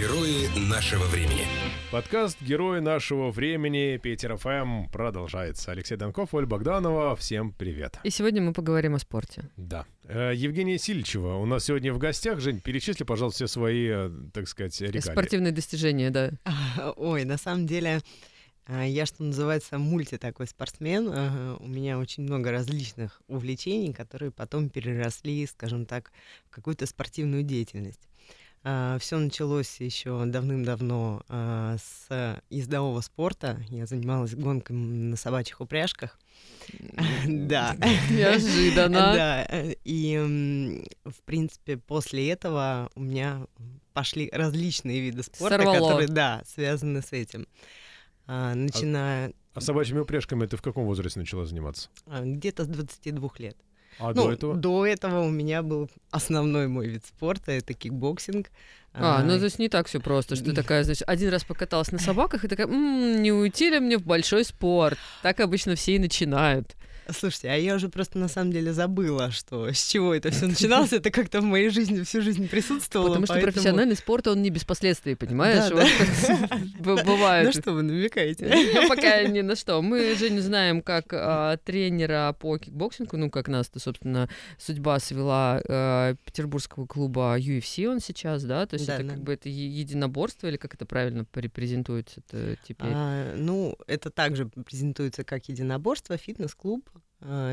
Герои нашего времени. Подкаст «Герои нашего времени» Питер ФМ продолжается. Алексей Донков, Оль Богданова. Всем привет. И сегодня мы поговорим о спорте. Да. Э, Евгения Сильчева у нас сегодня в гостях. Жень, перечисли, пожалуйста, все свои, э, так сказать, регалии. Спортивные достижения, да. Ой, на самом деле, а, я, что называется, мульти такой спортсмен. Ага, У меня очень много различных увлечений, которые потом переросли, скажем так, в какую-то спортивную деятельность. Все началось еще давным-давно а, с ездового спорта. Я занималась гонками на собачьих упряжках. Да. Неожиданно. Да. э, И, в принципе, после этого у меня пошли различные виды спорта, которые, да, связаны с этим. А, Начиная А собачьими упряжками ты в каком возрасте начала заниматься? а, где-то с 22 лет. А ну, до этого? до этого у меня был основной мой вид спорта, это кикбоксинг. А, ну то есть не так все просто, что ты такая, значит, один раз покаталась на собаках и такая, «М, не уйти ли мне в большой спорт? Так обычно все и начинают. Слушайте, а я уже просто на самом деле забыла, что с чего это все начиналось. Это как-то в моей жизни всю жизнь присутствовало. Потому что поэтому- профессиональный спорт, он не без последствий, понимаешь? Да, Вот б- На Бывают. что вы намекаете? Ну, Пока ни на что. Мы же не знаем, как а, тренера по кикбоксингу, ну, как нас-то, собственно, судьба свела а, петербургского клуба UFC он сейчас, да? То есть Да, это да. как бы это единоборство или как это правильно репрезентуется теперь? А, ну, это также презентуется как единоборство, фитнес-клуб,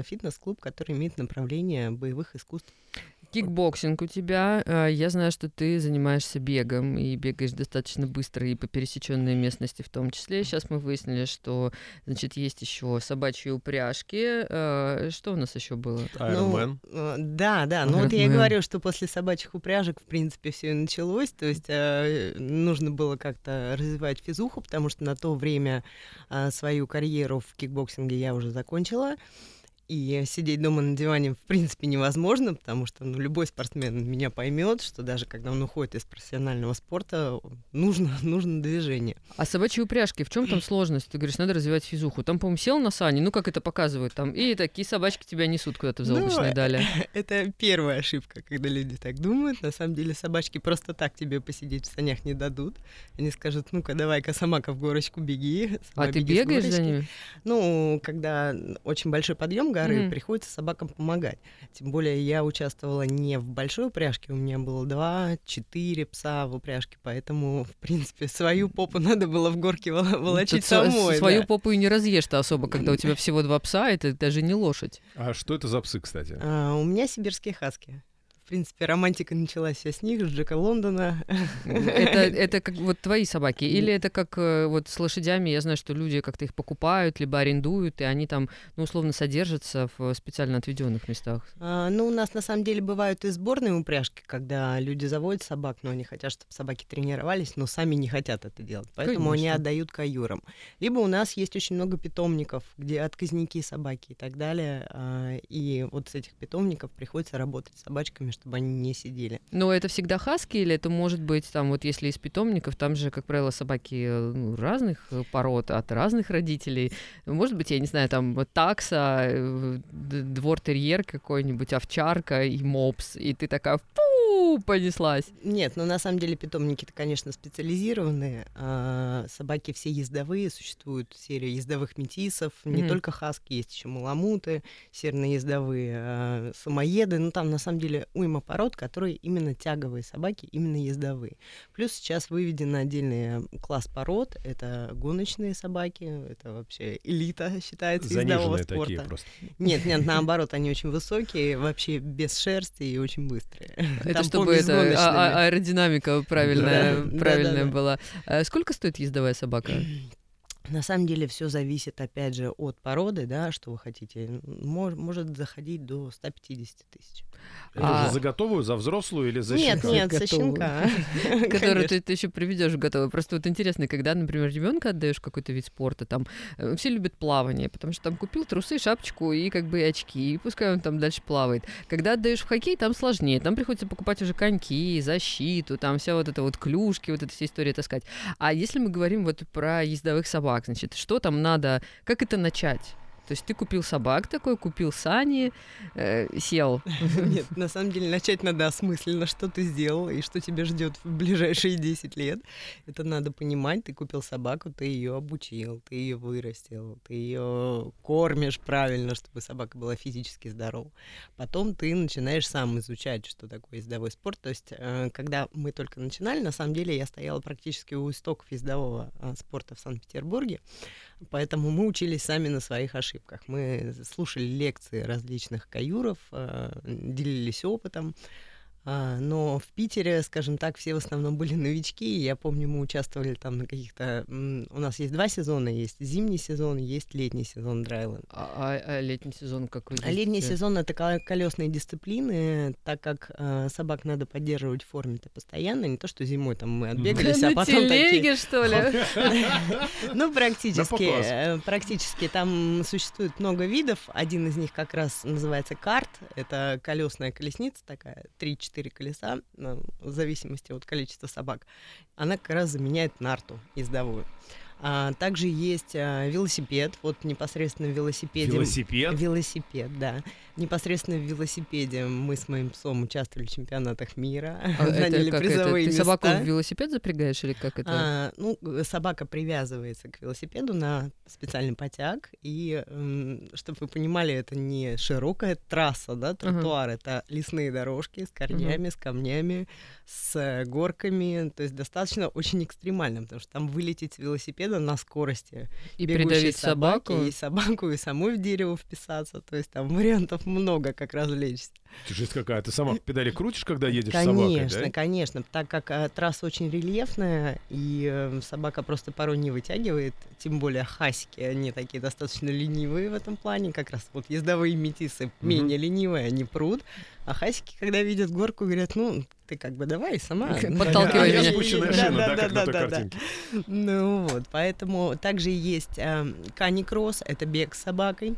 фитнес-клуб, который имеет направление боевых искусств. Кикбоксинг у тебя. а, Я знаю, что ты занимаешься бегом и бегаешь достаточно быстро и по пересеченной местности в том числе. Сейчас мы выяснили, что, значит, есть еще собачьи упряжки. А, Что у нас еще было? Iron. Ну, э, да, да. Ну вот я и говорю, что после собачьих упряжек, в принципе, все и началось. То есть э, нужно было как-то развивать физуху, потому что на то время свою карьеру в кикбоксинге я уже закончила. И сидеть дома на диване, в принципе, невозможно, потому что ну, любой спортсмен меня поймет, что даже когда он уходит из профессионального спорта, нужно, нужно движение. А собачьи упряжки, в чем там сложность? Ты говоришь, надо развивать физуху. Там, по-моему, сел на сани, ну как это показывают там, и такие собачки тебя несут куда-то в Ну, заоблачные дали. Это первая ошибка, когда люди так думают. На самом деле собачки просто так тебе посидеть в санях не дадут. Они скажут, ну-ка, давай-ка, самака в горочку беги. А ты бегаешь за горочки». ними? Ну, когда очень большой подъем горы, Мгм. приходится собакам помогать. Тем более я участвовала не в большой упряжке, у меня было два-четыре пса в упряжке, поэтому, в принципе, свою попу надо было в горке вол- волочить Тут с- самой. Свою да. попу и не разъешь-то особо, когда у тебя всего два пса, это даже не лошадь. А что это за псы, кстати? А, у меня сибирские хаски. В принципе, романтика началась вся с них, с Джека Лондона. Это, это как вот твои собаки? Или это как э, вот с лошадями, я знаю, что люди как-то их покупают, либо арендуют, и они там, ну, условно, содержатся в специально отведенных местах? А, ну, у нас на самом деле бывают и сборные упряжки, когда люди заводят собак, но они хотят, чтобы собаки тренировались, но сами не хотят это делать. Поэтому они Конечно. отдают каюрам. Либо у нас есть очень много питомников, где отказники собаки и так далее. а, и вот с этих питомников приходится работать с собачками, чтобы они не сидели. Но это всегда хаски или это может быть там вот если из питомников, там же, как правило, собаки э, ну, разных э, пород, от разных родителей. Может быть, я не знаю, там такса, э, двор-терьер какой-нибудь, овчарка и мопс, и ты такая фу, понеслась. Нет, но на самом деле питомники-то, конечно, специализированные. а собаки все ездовые, существует серия ездовых метисов, не Мгм. только хаски, есть еще маламуты, серно-ездовые, а, самоеды. Ну, там на самом деле уйма пород, которые именно тяговые собаки, именно ездовые. Плюс сейчас выведен отдельный класс пород. Это гоночные собаки, это вообще элита считается ездового спорта. такие просто. Нет, нет, наоборот, они очень высокие, вообще без шерсти и очень быстрые. Это Там чтобы с это, а- а- аэродинамика правильная, правильная была. А Сколько стоит ездовая собака? На самом деле все зависит, опять же, от породы, да, что вы хотите. Мож- может заходить до 150 тысяч. Это А- уже за готовую, за взрослую или за Нет, щенка? нет, со Готовую. щенка. которую Конечно. ты, еще приведешь готовы. Просто вот интересно, когда, например, ребенка отдаешь какой-то вид спорта, там э, все любят плавание, потому что там купил трусы, шапочку и как бы очки, и пускай он там дальше плавает. Когда отдаешь в хоккей, там сложнее, там приходится покупать уже коньки, защиту, там вся вот эта вот клюшки, вот эта вся история таскать. А если мы говорим вот про ездовых собак, значит, что там надо, как это начать? То есть ты купил собак такой, купил сани, э, сел. Нет, на самом деле начать надо осмысленно, что ты сделал и что тебя ждет в ближайшие 10 лет. Это надо понимать. Ты купил собаку, ты ее обучил, ты ее вырастил, ты ее кормишь правильно, чтобы собака была физически здорова. Потом ты начинаешь сам изучать, что такое ездовой спорт. То есть, э, когда мы только начинали, на самом деле я стояла практически у истоков ездового а, спорта в Санкт-Петербурге. Поэтому мы учились сами на своих ошибках. Мы слушали лекции различных каюров, э, делились опытом. А, но в Питере, скажем так, все в основном были новички. Я помню, мы участвовали там на каких-то... У нас есть два сезона. Есть зимний сезон, есть летний сезон драйлен. А, а, а летний сезон как вы А летний сезон — это колесные дисциплины, так как э, собак надо поддерживать в форме-то постоянно. Не то, что зимой там мы отбегались, а потом такие... что ли? Ну, практически. Э, практически. Там существует много видов. Один из них как раз называется карт. Это колесная колесница такая, 3-4 четыре колеса, ну, в зависимости от количества собак, она как раз заменяет нарту ездовую. А, также есть а, велосипед, вот непосредственно в велосипеде. Велосипед? Велосипед, да. Непосредственно в велосипеде мы с моим псом участвовали в чемпионатах мира, а заняли как призовые это? места. Ты собаку в велосипед запрягаешь или как это? А, ну, собака привязывается к велосипеду на специальный потяг, и, чтобы вы понимали, это не широкая трасса, да, тротуар, uh-huh. это лесные дорожки с корнями, uh-huh. с камнями, с горками, то есть достаточно очень экстремально, потому что там вылететь с велосипеда на скорости. И придавить собаку. И собаку, и самой в дерево вписаться, то есть там вариантов много, как развлечься. Жесть какая, ты сама педали крутишь, когда едешь конечно, с собакой, Конечно, да? конечно, так как э, трасса очень рельефная, и э, собака просто порой не вытягивает, тем более хасики, они такие достаточно ленивые в этом плане, как раз вот ездовые метисы mm-hmm. менее ленивые, они прут, а хасики, когда видят горку, говорят, ну, ты как бы давай сама. Подталкивай меня. Спущенная шина, да, как на той картинке. Ну вот, поэтому также есть э, каникросс, это бег с собакой.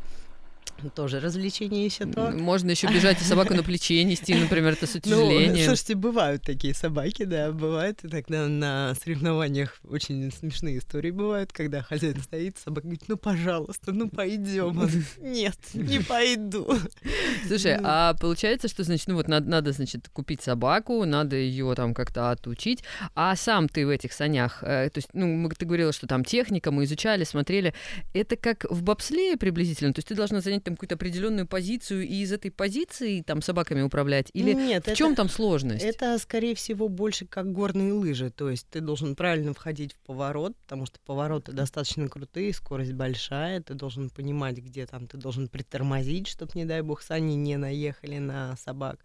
Тоже развлечение еще то. Можно еще бежать и собаку на плече нести, например, это с ну, утяжелением. Ну, слушайте, бывают такие собаки, да, бывают. И тогда на соревнованиях очень смешные истории бывают, когда хозяин стоит, собака говорит, ну, пожалуйста, ну, пойдем. Нет, не пойду. Слушай, ну. а получается, что, значит, ну вот надо, надо, значит, купить собаку, надо ее там как-то отучить, а сам ты в этих санях, э, то есть, ну, ты говорила, что там техника, мы изучали, смотрели, это как в бобслее приблизительно, то есть ты должна занять там какую-то определенную позицию и из этой позиции там собаками управлять? Или Нет, в чем там сложность? Это, скорее всего, больше как горные лыжи. То есть ты должен правильно входить в поворот, потому что повороты достаточно крутые, скорость большая, ты должен понимать, где там ты должен притормозить, чтобы, не дай бог, сани не наехали на собак.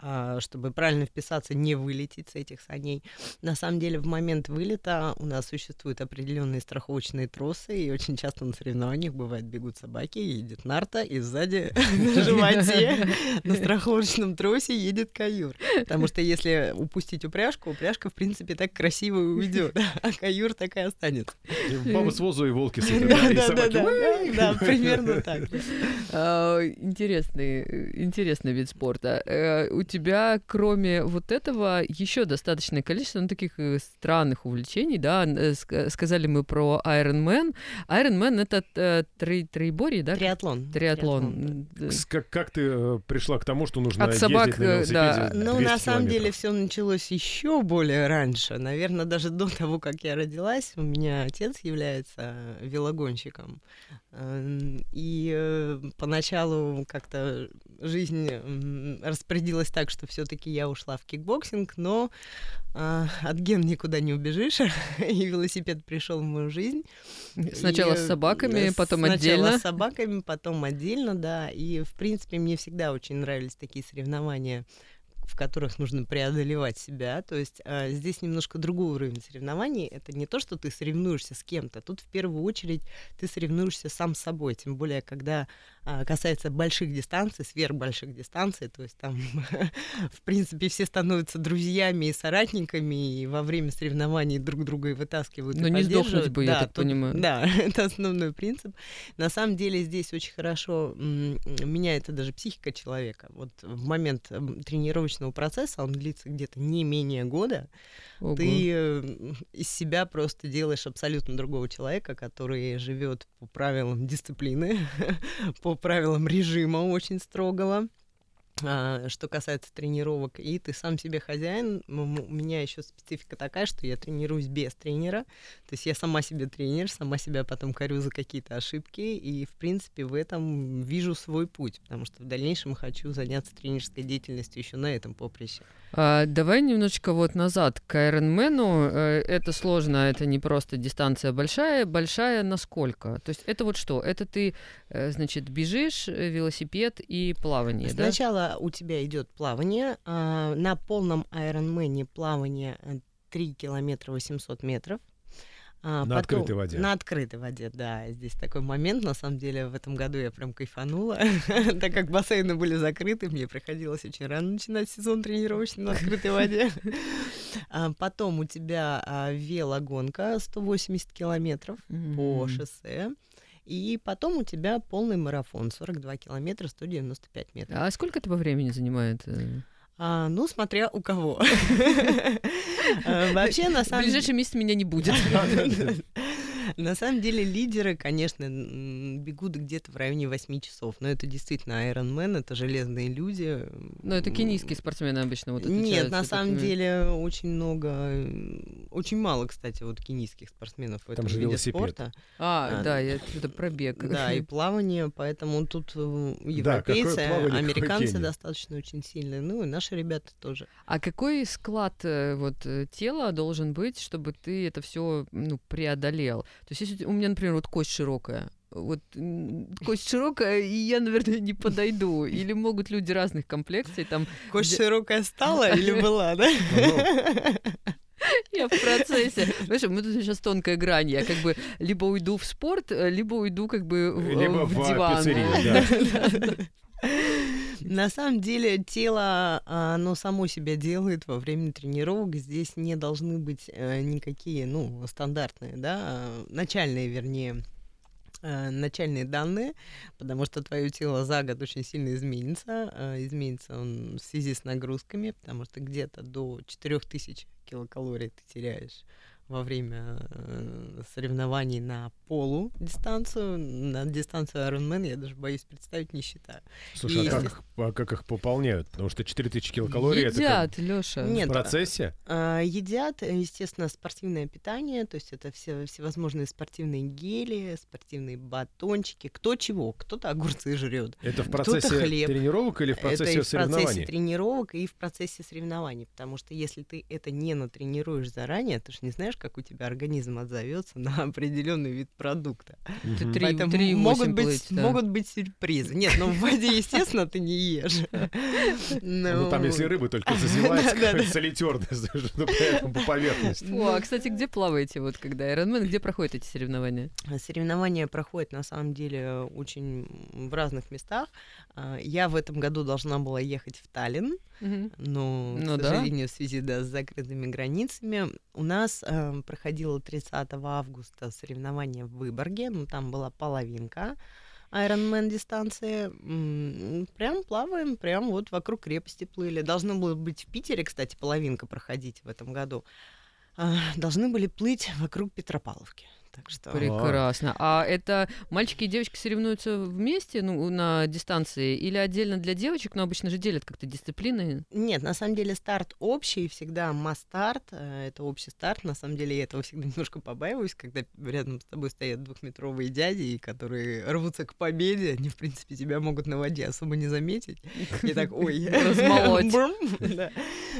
А, чтобы правильно вписаться, не вылететь с этих саней. На самом деле, в момент вылета у нас существуют определенные страховочные тросы, и очень часто на соревнованиях бывает бегут собаки, едет нарта, и сзади на животе на страховочном тросе едет каюр. Потому что если упустить упряжку, упряжка, в принципе, так красиво уйдет, а каюр так и останется. Баба с возу и волки с Да, да, да, да, примерно так. А, интересный, интересный вид спорта. Э, у тебя, кроме вот этого, еще достаточное количество ну, таких э, странных увлечений, да, э, сказали мы про Iron Man. Iron Man — это э, три, триборий, да? Триатлон. Триатлон. Как, как ты пришла к тому, что нужно От ездить собак, на велосипеде да. Ну, на самом деле, все началось еще более раньше. Наверное, даже до того, как я родилась, у меня отец является велогонщиком. Эм, и поначалу как-то жизнь распорядилась так, что все-таки я ушла в кикбоксинг, но э, от ген никуда не убежишь, и велосипед пришел в мою жизнь. Сначала и, с собаками, потом сначала отдельно. Сначала с собаками, потом отдельно, да. И, в принципе, мне всегда очень нравились такие соревнования в которых нужно преодолевать себя. То есть э, здесь немножко другой уровень соревнований. Это не то, что ты соревнуешься с кем-то. Тут в первую очередь ты соревнуешься сам с собой. Тем более, когда касается больших дистанций, сверхбольших дистанций, то есть там, в принципе, все становятся друзьями и соратниками, и во время соревнований друг друга и вытаскивают. Но и не сдохнуть бы, я Да, так тут- понимаю. Да, это основной принцип. На самом деле здесь очень хорошо меняется даже психика человека. Вот в момент тренировочного процесса, он длится где-то не менее года, Ого. ты из себя просто делаешь абсолютно другого человека, который живет по правилам дисциплины, по правилам режима очень строгого. А, Что касается тренировок, и ты сам себе хозяин. У меня еще специфика такая, что я тренируюсь без тренера. То есть я сама себе тренер, сама себя потом корю за какие-то ошибки. И, в принципе, в этом вижу свой путь, потому что в дальнейшем хочу заняться тренерской деятельностью еще на этом поприще. А, давай немножечко вот назад к Ironman. Э, Это сложно, это не просто дистанция большая. Большая насколько? То есть это вот что? Это ты, э, значит, бежишь, э, велосипед и плавание, да? Сначала у тебя идет плавание. а, На полном Ironman плавание э, 3 километра 800 метров. А, На открытой воде. На открытой воде, да. Здесь такой момент, на самом деле, в этом году я прям кайфанула. Так как бассейны были закрыты, мне приходилось очень рано начинать сезон тренировочный на открытой воде. А, Потом у тебя а, велогонка 180 километров по Мгм. шоссе. И потом у тебя полный марафон 42 километра 195 метров. А сколько это по времени занимает? А, ну, смотря у кого. Вообще, на В самом ближайший месяц меня не будет. На самом деле лидеры, конечно, бегут где-то в районе 8 часов, но это действительно Iron Man, это железные люди. Но это кенийские спортсмены обычно вот Нет, на самом такими. деле очень много, очень мало, кстати, вот кенийских спортсменов в Там этом же виде велосипед. спорта. А, А, да, это пробег. Да, и плавание, поэтому тут э, Да, европейцы, плавание, американцы достаточно очень сильные, ну и наши ребята тоже. А какой склад э, вот э, тела должен быть, чтобы ты это все ну, преодолел? То есть, если у меня, например, вот кость широкая, вот кость широкая, и я, наверное, не подойду. Или могут люди разных комплекций, там Кость широкая стала или была, да? я в процессе. Знаешь, мы тут сейчас тонкая грань. Я как бы либо уйду в спорт, э, либо уйду как бы в, Либо в в диван. пиццерию, да. На самом деле тело, а, оно само себя делает во время тренировок. Здесь не должны быть э, никакие, ну, стандартные, да, а, начальные, вернее, э, начальные данные, потому что твое тело за год очень сильно изменится. Изменится он в связи с нагрузками, потому что где-то до 4000 килокалорий ты теряешь во время э, соревнований на полу дистанцию. На дистанцию Ironman я даже боюсь представить, не считаю. Слушай, И- а как, а как их пополняют? Потому что 4000 килокалорий это как Едят, Лёша. в Нет, процессе? А, Едят, естественно, спортивное питание, то есть это все всевозможные спортивные гели, спортивные батончики, кто чего, кто-то огурцы жрет. Это в процессе хлеб. тренировок или в это и процессе в процессе соревнований? тренировок, и в процессе соревнований, потому что если ты это не натренируешь заранее, ты же не знаешь, как у тебя организм отзовется на определенный вид продукта. Мгм. три- Поэтому три могут восемь быть, плыть, да. могут быть сюрпризы. Нет, ну в воде, естественно, ты не ешь. Ну, там, если рыба только зазевается, ну, поэтому по поверхности. А, кстати, где плаваете, вот когда Ironman, где проходят эти соревнования? Соревнования проходят на самом деле очень в разных местах. А, Я в этом году должна была ехать в Таллин, но, Ну к да. сожалению, в связи да, с закрытыми границами у нас э, проходило 30 августа соревнование в Выборге, ну там была половинка. Ironman дистанции. Прям плаваем, прям вот вокруг крепости плыли. Должно было быть в Питере, кстати, половинка проходить в этом году. Должны были плыть вокруг Петропавловки. Так что... Прекрасно. А это мальчики и девочки соревнуются вместе, ну, на дистанции, или отдельно для девочек, но обычно же делят как-то дисциплины? Нет, на самом деле старт общий, всегда масс-старт, э, это общий старт. На самом деле я этого всегда немножко побаиваюсь, когда рядом с тобой стоят двухметровые дяди, которые рвутся к победе, они, в принципе, тебя могут на воде особо не заметить. И так, ой, Размолоть. Брум. Да.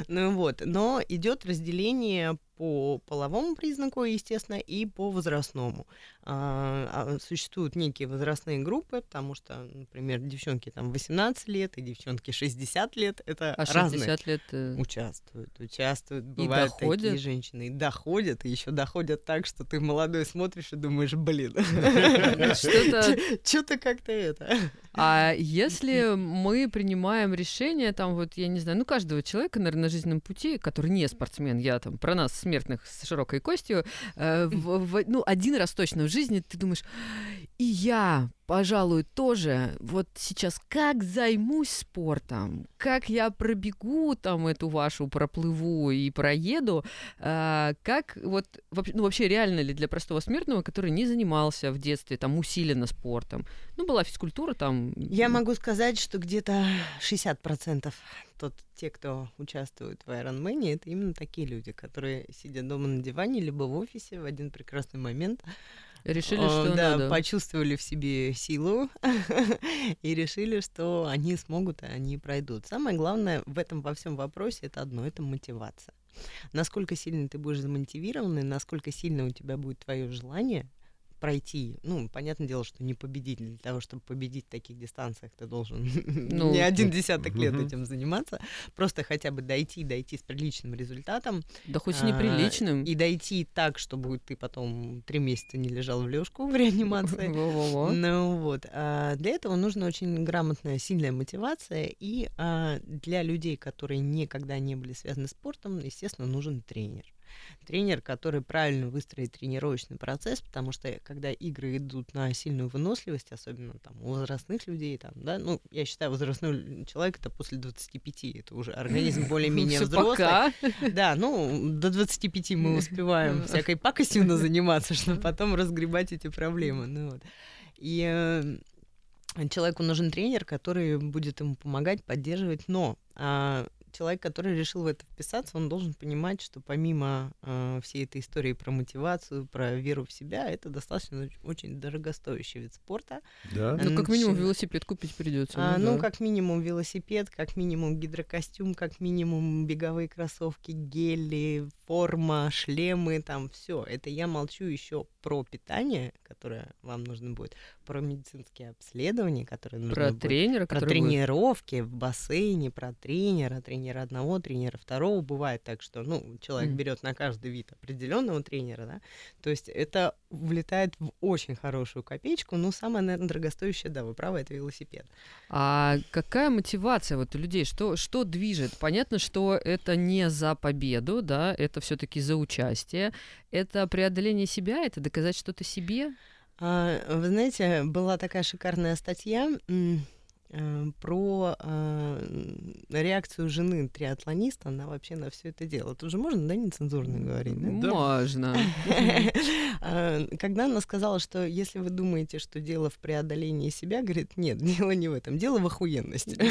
Ну вот, но идет разделение по половому признаку, естественно, и по возрастному. А, а, Существуют некие возрастные группы, потому что, например, девчонки там 18 лет и девчонки 60 лет, это А разные. 60 лет... э, Участвуют, участвуют. Бывают доходят? такие женщины. И доходят, и еще доходят так, что ты молодой смотришь и думаешь, блин, Что-то... что-то как-то это. А если мы принимаем решение, там вот, я не знаю, ну, каждого человека, наверное, на жизненном пути, который не спортсмен, я там про нас, смертных с широкой костью, э, в- в- ну, один раз точно в жизни ты думаешь, и я, пожалуй, тоже вот сейчас как займусь спортом, как я пробегу там эту вашу, проплыву и проеду, а, как вот, вообще- ну, вообще реально ли для простого смертного, который не занимался в детстве там усиленно спортом, ну, была физкультура там. Я могу сказать, что где-то 60% тот, те, кто участвует в Ironman, это именно такие люди, которые сидят дома на диване, либо в офисе в один прекрасный момент Решили, О, что да, надо. почувствовали в себе силу и решили, что они смогут, и они пройдут. Самое главное в этом во всем вопросе это одно, это мотивация. Насколько сильно ты будешь замотивирован, и насколько сильно у тебя будет твое желание пройти. Ну, понятное дело, что не победить. Для того, чтобы победить в таких дистанциях, ты должен Ну, не один десяток лет этим заниматься. Просто хотя бы дойти, дойти с приличным результатом. Да хоть с А, неприличным. И дойти так, чтобы ты потом три месяца не лежал в лёжку в реанимации. Во-во-во. Ну вот. а для этого нужна очень грамотная, сильная мотивация. И а, для людей, которые никогда не были связаны с спортом, естественно, нужен тренер. Тренер, который правильно выстроит тренировочный процесс, потому что когда игры идут на сильную выносливость, особенно там у возрастных людей, там, да, ну, я считаю, возрастной человек это после 25, это уже организм более-менее взрослый. пока. Да, ну, до 25 мы успеваем всякой пакостью заниматься, чтобы потом разгребать эти проблемы. Ну, вот. И э, человеку нужен тренер, который будет ему помогать, поддерживать, но а, человек, который решил в это вписаться, он должен понимать, что помимо э, всей этой истории про мотивацию, про веру в себя, это достаточно оч- очень дорогостоящий вид спорта. Да? Ну, как минимум велосипед купить придется. А, ну, да. как минимум велосипед, как минимум гидрокостюм, как минимум беговые кроссовки, гели, форма, шлемы, там все. Это я молчу еще про питание, которое вам нужно будет, про медицинские обследования, которые нужно Про будет, тренера, про который будет- тренировки в бассейне, про тренера, тренера одного, тренера второго. Бывает так, что ну, человек Мгм. берет на каждый вид определенного тренера, да. То есть это влетает в очень хорошую копеечку. Ну, самое, наверное, дорогостоящее, да, вы правы, это велосипед. А какая мотивация вот у людей? Что, что движет? Понятно, что это не за победу, да, это все-таки за участие. Это преодоление себя, это доказать что-то себе. А, Вы знаете, была такая шикарная статья э, про м, реакцию жены триатлониста, она вообще на все это дело. Тут же можно, да, нецензурно говорить, да? Да. Можно. А, Когда она сказала, что если вы думаете, что дело в преодолении себя, говорит, нет, дело не в этом, дело в охуенности.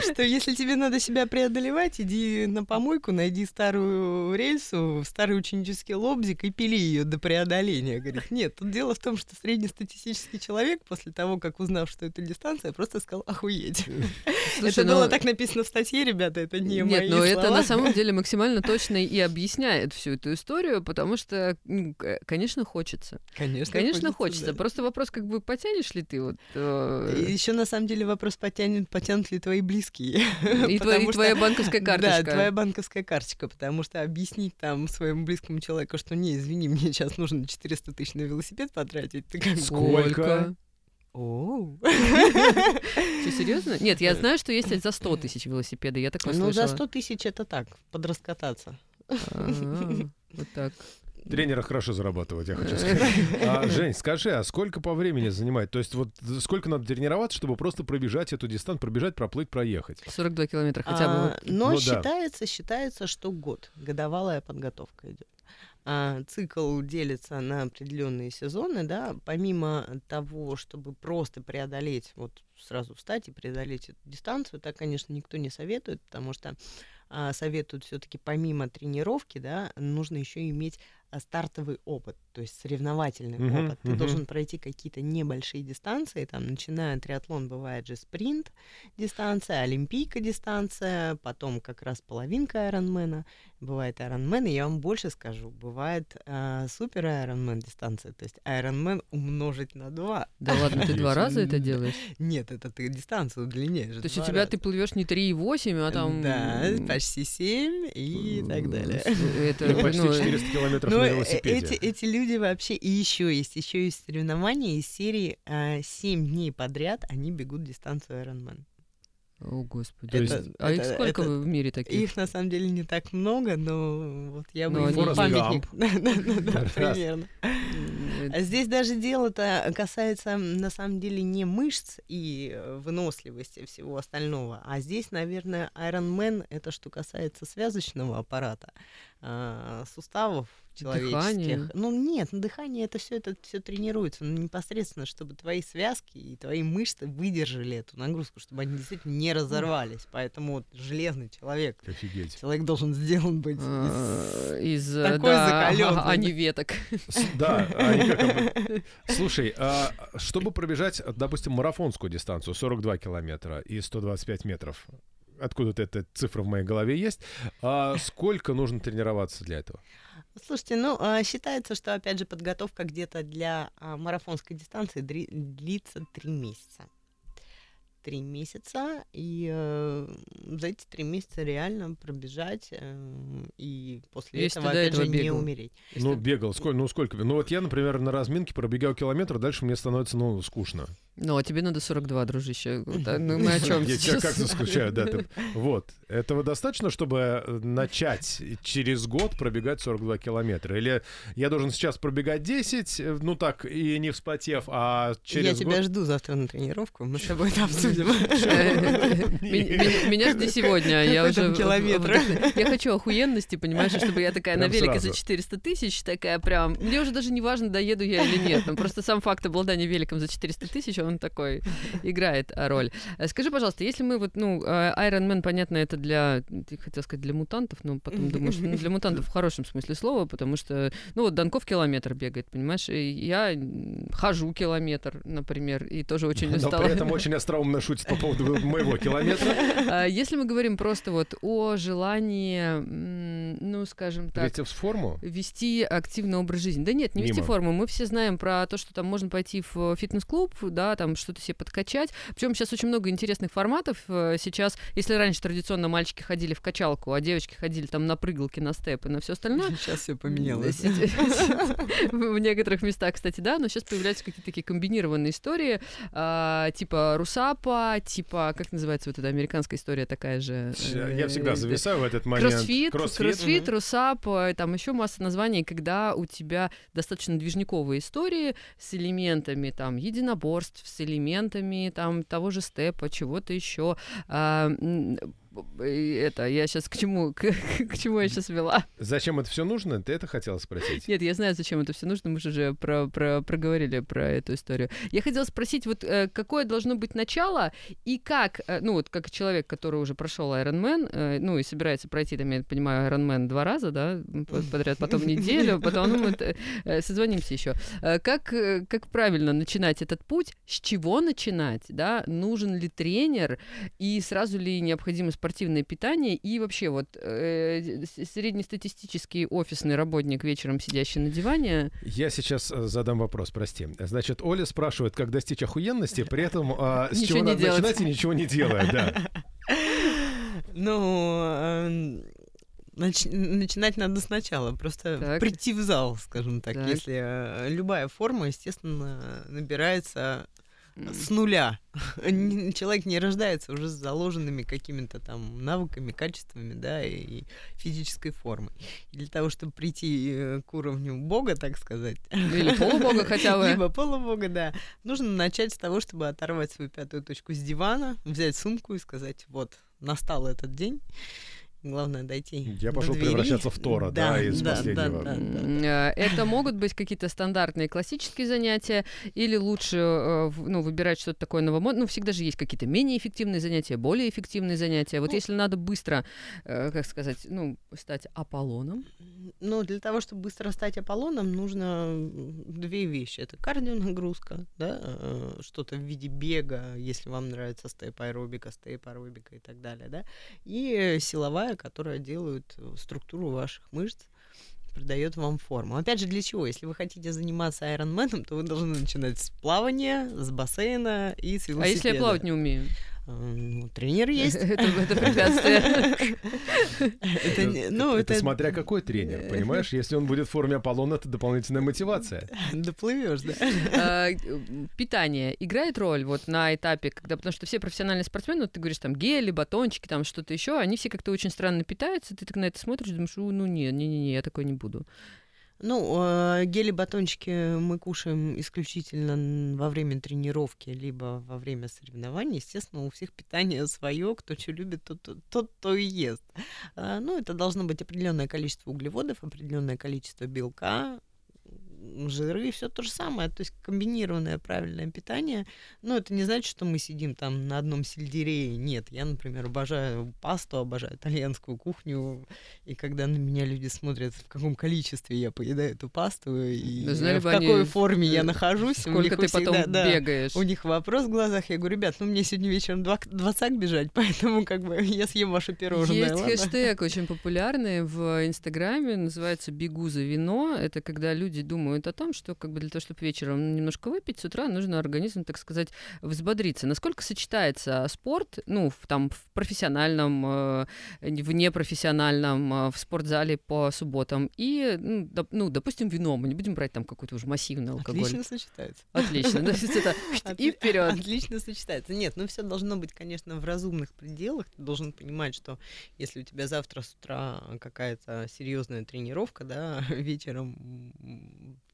Что если тебе надо себя преодолевать, иди на помойку, найди старую рельсу, старый ученический лобзик и пили ее до преодоления. Говорит, нет, тут дело в том, что среднестатистический человек после того, как узнав, что это дистанция, просто сказал охуеть. Слушай, это ну, было так написано в статье, ребята, это не Нет, мои но это слова. на самом деле максимально точно и объясняет всю эту историю, потому что, к- конечно, хочется. Конечно, Конечно, хочется. да. Просто вопрос, как бы потянешь ли ты вот э, Еще на самом деле вопрос потянет, потянут ли твои близкие. и, твоя, и что- твоя банковская карточка. Да, твоя банковская карточка, потому что объяснить там своему близкому человеку, что не, извини, мне сейчас нужно 400 тысяч на велосипед потратить, ты как Сколько? Что, серьезно? Нет, я знаю, что есть за 100 тысяч велосипеда. Я такое Ну, за слышала. 100 тысяч это так, подраскататься. А, Вот так. Тренеры хорошо зарабатывают, я хочу сказать. А, Жень, скажи, а сколько по времени занимает? То есть вот сколько надо тренироваться, чтобы просто пробежать эту дистанцию, пробежать, проплыть, проехать? 42 километра хотя бы. А, вот. Но Ну да. считается, считается, что год, годовалая подготовка идет. А, цикл делится на определенные сезоны, да, помимо того, чтобы просто преодолеть, вот сразу встать и преодолеть эту дистанцию, так, конечно, никто не советует, потому что а, советуют все-таки помимо тренировки, да, нужно еще иметь стартовый опыт, то есть соревновательный Мгм, опыт. Ты мгм. должен пройти какие-то небольшие дистанции, там, начиная триатлон, бывает же спринт, дистанция, олимпийка дистанция, потом как раз половинка Айронмена, бывает Айронмен, и я вам больше скажу, бывает а, супер Айронмен дистанция, то есть Айронмен умножить на два. Да ладно, ты два раза это делаешь? Нет, это ты дистанцию удлиняешь. То есть у тебя ты плывешь не 3,8, а там... Да, почти 7 и так далее. Это, Ну, почти ну, 400 километров Ну, на э, велосипеде. эти, эти люди вообще... И еще есть, еще есть соревнования из серии а, 7 дней подряд они бегут дистанцию Ironman. О, господи. То есть- а их это- сколько это- в мире таких? Их на самом деле не так много, но вот я бы они- памятник. Примерно. А здесь даже дело-то касается на самом деле не мышц и э, выносливости всего остального, а здесь, наверное, Iron Man это что касается связочного аппарата, а, суставов человеческих. Дыхание. Ну нет, ну, дыхание это все это все тренируется, но непосредственно, чтобы твои связки и твои мышцы выдержали эту нагрузку, чтобы они действительно не разорвались. Поэтому вот железный человек, Офигеть. человек должен сделан быть из а, Из, э, такой да, закалённый, а не веток. С- Да, а они как об- Слушай, а чтобы пробежать, допустим, марафонскую дистанцию 42 километра и 125 метров, откуда-то эта цифра в моей голове есть, а сколько нужно тренироваться для этого? Слушайте, ну, а, считается, что, опять же, подготовка где-то для а, марафонской дистанции длится три месяца. Три месяца, и э, за эти три месяца реально пробежать, э, и после Если этого, опять этого же, не бегал. умереть. Ну, бегал, сколько, ну, сколько? Ну, вот я, например, на разминке пробегаю километр, дальше мне становится, ну, скучно. Ну, а тебе надо 42, дружище. Вот, а, Ну, мы о чем Я тебя как заскучаю, да. ты- Вот. Этого достаточно, чтобы э, начать через год пробегать 42 километра? Или я должен сейчас пробегать 10, э, ну так, и не вспотев, а через Я год... тебя жду завтра на тренировку, мы с тобой это обсудим. Меня жди сегодня, я уже... километр? Я хочу охуенности, понимаешь, чтобы я такая на велике за 400 тысяч, такая прям... Мне уже даже не важно, доеду я или нет. Просто сам факт обладания великом за 400 тысяч, он такой играет роль. Э, Скажи, пожалуйста, если мы вот, ну, э, Iron Man, понятно, это для, хотел сказать, для мутантов, но потом думаешь, ну, для мутантов в хорошем смысле слова, потому что, ну, вот Данков километр бегает, понимаешь, и я хожу километр, например, и тоже очень Но устала. при этом очень остроумно шутит по поводу моего километра. А Если мы говорим просто вот о желании, ну, скажем так, Вести в форму? вести активный образ жизни. Да нет, не вести форму. Мы все знаем про то, что там можно пойти в фитнес-клуб, да, там что-то себе подкачать. Причем сейчас очень много интересных форматов. Э, Сейчас, если раньше традиционно мальчики ходили в качалку, а девочки ходили там на прыгалки, на степ и на все остальное, Сейчас все поменялось. в некоторых местах, кстати, да, но сейчас появляются какие-то такие комбинированные истории, а, типа Русапа, типа, как называется вот эта американская история такая же? Я всегда э, зависаю в этот момент. Кроссфит, кроссфит, русап, э, там еще масса названий, когда у тебя достаточно движниковые истории с элементами там единоборств, с элементами там того же степа, чего-то еще. Это, я сейчас к чему, к, к чему я сейчас вела? Зачем это все нужно? Ты это хотела спросить? Нет, я знаю, зачем это все нужно, мы же уже про, про, проговорили про эту историю. Я хотела спросить, вот э, какое должно быть начало и как, э, ну вот как человек, который уже прошел Ironman, э, ну и собирается пройти, там, я понимаю, Ironman два раза, да, подряд, потом неделю, потом ну, мы созвонимся еще. Как, как правильно начинать этот путь? С чего начинать, да? Нужен ли тренер и сразу ли необходимо спортивное питание? И вообще вот э, среднестатистический офисный работник вечером сидящий на диване, Я сейчас э, задам вопрос, прости. Значит, Оля спрашивает, как достичь охуенности, при этом а, с Ничего чего не надо делать. начинать и ничего не делая, да. Ну, эм, нач- начинать надо сначала, просто Так. прийти в зал, скажем так. Так. Если э, любая форма, естественно, набирается с нуля. Человек не рождается уже с заложенными какими-то там навыками, качествами, да, и физической формой. И для того, чтобы прийти э, к уровню бога, так сказать, или полубога хотя бы. либо полубога, да, нужно начать с того, чтобы оторвать свою пятую точку с дивана, взять сумку и сказать, вот, настал этот день. Главное дойти. Я до пошел двери. превращаться в Тора, да, из последнего. да, да, да. М, э, Это могут быть какие-то стандартные классические занятия, или лучше э, ну, выбирать что-то такое новомодное. Ну, всегда же есть какие-то менее эффективные занятия, более эффективные занятия. Вот Ну, если надо быстро, э, как сказать, ну, стать Аполлоном, Ну, для того, чтобы быстро стать Аполлоном, нужно две вещи. Это кардионагрузка, да, что-то в виде бега, если вам нравится степ аэробика, степ аэробика и так далее, да, и силовая, которая делает э, структуру ваших мышц, придает вам форму. Опять же, для чего? Если вы хотите заниматься айронменом, то вы должны начинать с плавания, с бассейна и с велосипеда. А если я плавать не умею? Ну, тренер есть. Это, это препятствие. Это, не- ну, это, это смотря какой тренер, понимаешь? Если он будет в форме Аполлона, это дополнительная мотивация. доплывешь, да. А, э, Питание играет роль вот на этапе, когда, потому что все профессиональные спортсмены, вот ты говоришь, там гели, батончики, там что-то еще, они все как-то очень странно питаются, ты так на это смотришь, думаешь, «У, ну не, не, не, не, я такой не буду. Ну, э, гели-батончики мы кушаем исключительно во время тренировки, либо во время соревнований. Естественно, у всех питание свое, кто что любит, тот, тот, тот то и ест. А, Ну, это должно быть определенное количество углеводов, определенное количество белка, жиры, все то же самое, то есть комбинированное правильное питание. Но это не значит, что мы сидим там на одном сельдерее. Нет, я, например, обожаю пасту, обожаю итальянскую кухню, и когда на меня люди смотрят, в каком количестве я поедаю эту пасту, и знали в какой они, форме я э, нахожусь, у Сколько них ты всегда- потом да, бегаешь. у них вопрос в глазах. Я говорю, ребят, ну мне сегодня вечером два, двадцак бежать, поэтому как бы я съем ваше пирожное. Есть ладно?» хэштег очень популярный в Инстаграме, называется «Бегу за вино». Это когда люди думают о том, что как бы для того, чтобы вечером немножко выпить, с утра нужно организм, так сказать, взбодриться. Насколько сочетается спорт, ну, в, там, в профессиональном, э, в непрофессиональном, э, в спортзале по субботам и, ну, доп- ну, допустим, вино. Мы не будем брать там какой-то уже массивный алкоголь. Отлично сочетается. Отлично. То есть это и вперед. Отлично сочетается. Нет, ну все должно быть, конечно, в разумных пределах. Ты должен понимать, что если у тебя завтра с утра какая-то серьезная тренировка, да, вечером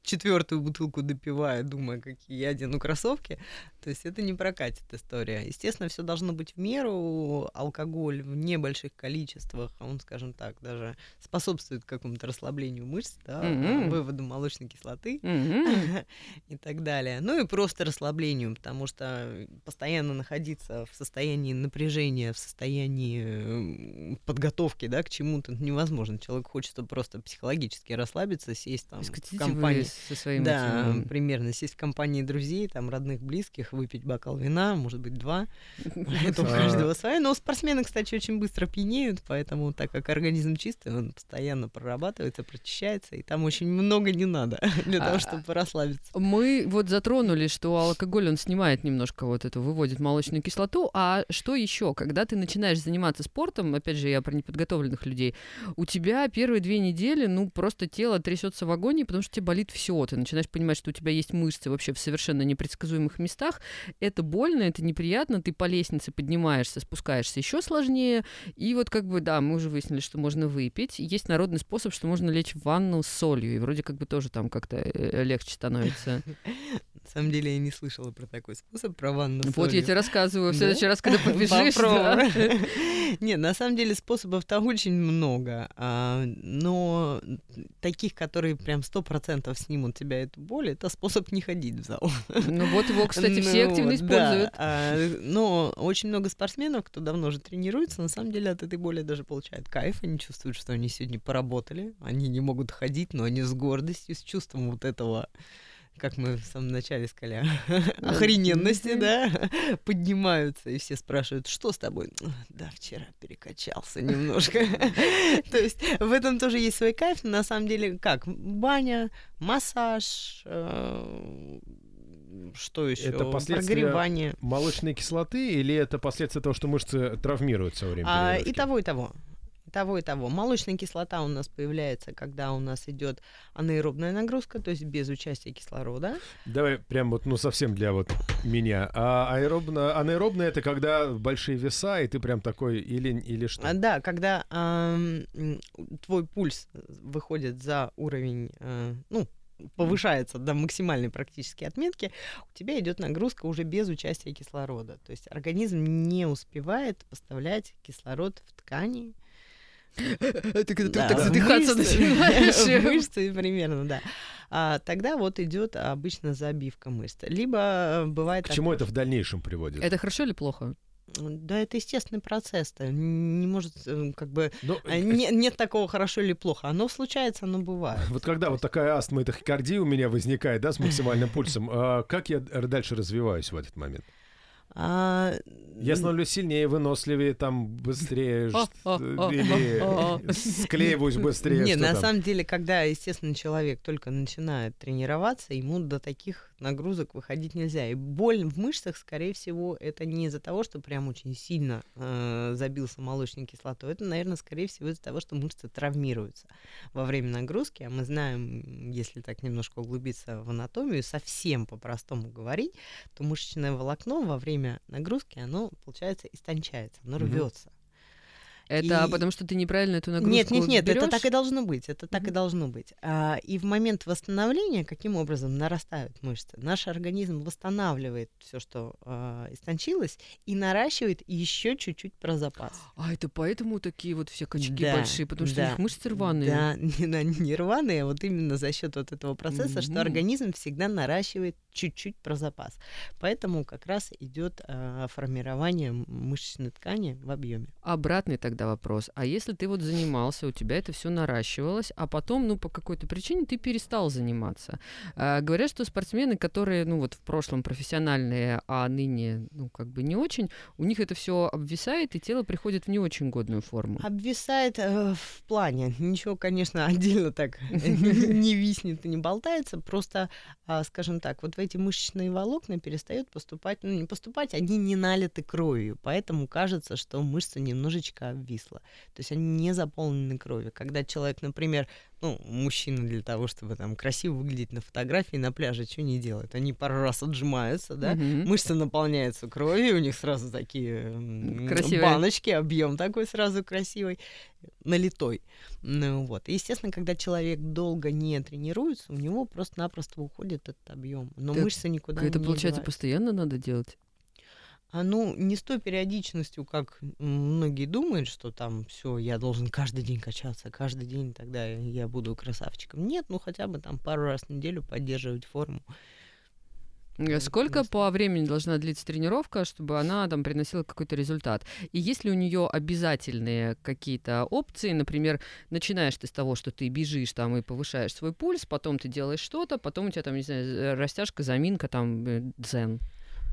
четвертую бутылку допивая, думая, какие я одену кроссовки, то есть это не прокатит история. Естественно, все должно быть в меру. Алкоголь в небольших количествах, а он, скажем так, даже способствует какому-то расслаблению мышц, да, Мгм. выводу молочной кислоты Мгм. и так далее. Ну и просто расслаблению, потому что постоянно находиться в состоянии напряжения, в состоянии подготовки да, к чему-то невозможно. Человек хочет просто психологически расслабиться, сесть там в Скатите компании. Со своим Да, этим, примерно сесть в компании друзей, там, родных, близких, выпить бокал вина, может быть, два. Это у А. каждого свое. Но спортсмены, кстати, очень быстро пьянеют, поэтому, так как организм чистый, он постоянно прорабатывается, прочищается, и там очень много не надо для А, того, чтобы расслабиться. Мы вот затронули, что алкоголь, он снимает немножко вот эту, выводит молочную кислоту. А что еще? Когда ты начинаешь заниматься спортом, опять же, я про неподготовленных людей, у тебя первые две недели, ну, просто тело трясется в агонии, потому что тебе болит все. Ты начинаешь понимать, что у тебя есть мышцы вообще в совершенно непредсказуемых местах. Это больно, это неприятно, ты по лестнице поднимаешься, спускаешься еще сложнее. И вот как бы, да, мы уже выяснили, что можно выпить. Есть народный способ, что можно лечь в ванну с солью, и вроде как бы тоже там как-то э, легче становится. На самом деле я не слышала про такой способ, про ванну Вот я тебе рассказываю в Да? следующий раз, когда побежишь. да. Нет, на самом деле способов-то очень много, а, но таких, которые прям сто процентов снимут тебя эту боль, это способ не ходить в зал. Ну вот его, кстати, все Ну активно да. используют. А, Но очень много спортсменов, кто давно уже тренируется, на самом деле от этой боли даже получают кайф, они чувствуют, что они сегодня поработали, они не могут ходить, но они с гордостью, с чувством вот этого как мы в самом начале сказали, охрененности, да, поднимаются, и все спрашивают, что с тобой? Да, вчера перекачался немножко. То есть в этом тоже есть свой кайф, но на самом деле как? Баня, массаж, э, что еще? Это последствия Прогревание. Молочной кислоты или это последствия того, что мышцы травмируются во время А, и того, и того. Того, и того. Молочная кислота у нас появляется, когда у нас идет анаэробная нагрузка, то есть без участия кислорода. Давай прям вот, ну, совсем для вот меня. А аэробно, анаэробно это когда большие веса, и ты прям такой или, или что? А, да, когда м, твой пульс выходит за уровень, э, ну, повышается до максимальной практически отметки, у тебя идет нагрузка уже без участия кислорода. То есть организм не успевает поставлять кислород в ткани. Это когда Да, ты так задыхаться мышцы. начинаешь. Мышцы примерно, да. А тогда вот идет обычно забивка мышц. Либо э, бывает... К чему это в дальнейшем приводит? Это хорошо или плохо? Да, это естественный процесс-то. Не может, э, как бы... Ну, а, не- нет такого хорошо или плохо. Оно случается, оно бывает. Вот когда вот такая астма и тахикардия у меня возникает, да, с максимальным пульсом, а как я дальше развиваюсь в этот момент? А, Я становлюсь сильнее, выносливее, там быстрее, или склеиваюсь быстрее. Не, на самом деле, когда, естественно, человек только начинает тренироваться, ему до таких нагрузок выходить нельзя. И боль в мышцах, скорее всего, это не из-за того, что прям очень сильно э, забился молочной кислотой. Это, наверное, скорее всего из-за того, что мышцы травмируются во время нагрузки. А мы знаем, если так немножко углубиться в анатомию, совсем по-простому говорить, то мышечное волокно во время нагрузки, оно, получается, истончается, оно рвется. Это И- потому, что ты неправильно эту нагрузку Нет, нет, нет, это берёшь? так и должно быть. Это так и Мгм. должно быть. А, и в момент восстановления, каким образом нарастают мышцы, наш организм восстанавливает все, что а, истончилось, и наращивает еще чуть-чуть про запас. А это поэтому такие вот все качки Да, большие, потому что у да, них мышцы рваные. Да, не, не рваные, а вот именно за счет вот этого процесса, Мгм. что организм всегда наращивает чуть-чуть про запас. Поэтому как раз идет а, формирование мышечной ткани в объеме. Обратный тогда вопрос. А если ты вот занимался, у тебя это все наращивалось, а потом, ну, по какой-то причине ты перестал заниматься? А, говорят, что спортсмены, которые, ну, вот в прошлом профессиональные, а ныне, ну, как бы не очень, у них это все обвисает, и тело приходит в не очень годную форму. Обвисает э, в плане. Ничего, конечно, отдельно так не виснет и не болтается. Просто, а, скажем так, вот в эти мышечные волокна перестают поступать, ну не поступать, они не налиты кровью. Поэтому кажется, что мышца немножечко обвисла. То есть они не заполнены кровью. Когда человек, например, ну, мужчина для того, чтобы там красиво выглядеть на фотографии на пляже, что не делают? Они пару раз отжимаются, да, Мгм. мышцы наполняются кровью, у них сразу такие Красивые. баночки, объем такой сразу красивый, налитой. Ну вот. И, естественно, когда человек долго не тренируется, у него просто-напросто уходит этот объем. Но Так мышцы никуда Это, не получается, деваются. постоянно надо делать? А ну, не с той периодичностью, как многие думают, что там все, я должен каждый день качаться, каждый день тогда я буду красавчиком. Нет, ну хотя бы там пару раз в неделю поддерживать форму. Э, Сколько по времени должна длиться тренировка, чтобы она там приносила какой-то результат? И есть ли у нее обязательные какие-то опции? Например, начинаешь ты с того, что ты бежишь там и повышаешь свой пульс, потом ты делаешь что-то, потом у тебя там, не знаю, э, растяжка, заминка, там, э, дзен.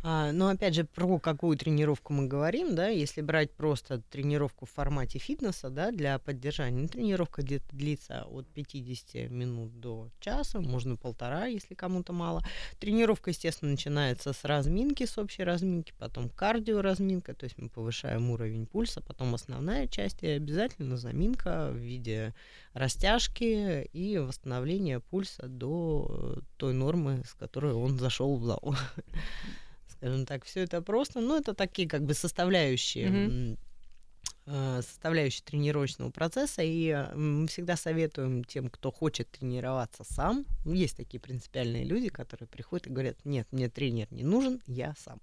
А, но опять же, про какую тренировку мы говорим, да, если брать просто тренировку в формате фитнеса, да, для поддержания, ну, тренировка где-то длится от 50 минут до часа, можно полтора, если кому-то мало. Тренировка, естественно, начинается с разминки, с общей разминки, потом кардиоразминка, то есть мы повышаем уровень пульса, потом основная часть и обязательно заминка в виде растяжки и восстановления пульса до той нормы, с которой он зашел в зал. Скажем так, все это просто, ну, это такие как бы составляющие, Мгм. Э, составляющие тренировочного процесса, и э, мы всегда советуем тем, кто хочет тренироваться сам, ну, есть такие принципиальные люди, которые приходят и говорят, нет, мне тренер не нужен, я сам.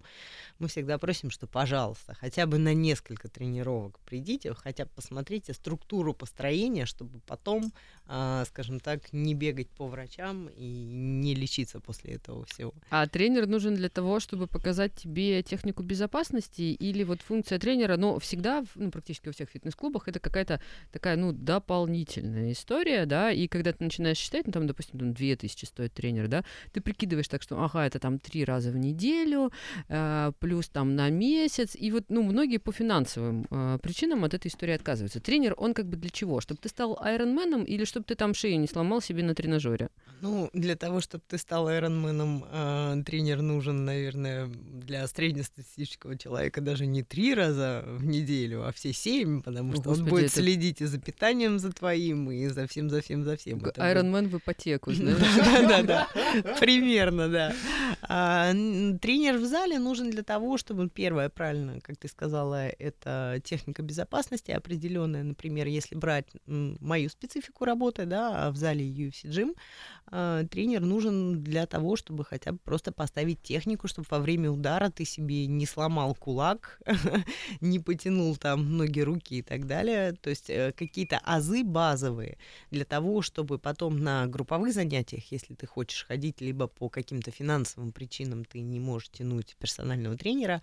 Мы всегда просим, что, пожалуйста, хотя бы на несколько тренировок придите, хотя бы посмотрите структуру построения, чтобы потом, а, скажем так, не бегать по врачам и не лечиться после этого всего. А тренер нужен для того, чтобы показать тебе технику безопасности, или вот функция тренера, ну, всегда, ну, практически во всех фитнес-клубах, это какая-то такая, ну, дополнительная история, да, и когда ты начинаешь считать, ну, там, допустим, там 2000 стоит тренер, да, ты прикидываешь так, что, ага, это там три раза в неделю, э, плюс там на месяц, и вот, ну, многие по финансовым э, причинам от этой истории отказываются. Тренер, он как бы для чего? Чтобы ты стал айронменом или чтобы ты там шею не сломал себе на тренажере? Ну, для того, чтобы ты стал айронменом, а, тренер нужен, наверное, для среднестатистического человека даже не три раза в неделю, а все семь, потому что Господи, он будет это- следить и за питанием за твоим, и за всем, за всем, за всем. Айронмен в ипотеку, знаешь? Да, да, да. Примерно, да. А, Тренер в зале нужен для того, чтобы, первое, правильно, как ты сказала, это техника безопасности определенная. Например, если брать мою специфику работы, да, а в зале UFC Gym, а, тренер нужен для того, чтобы хотя бы просто поставить технику, чтобы во время удара ты себе не сломал кулак, не потянул там ноги, руки и так далее. То есть э, какие-то азы базовые для того, чтобы потом на групповых занятиях, если ты хочешь ходить, либо по каким-то финансовым причинам ты не можешь тянуть персонального тренера,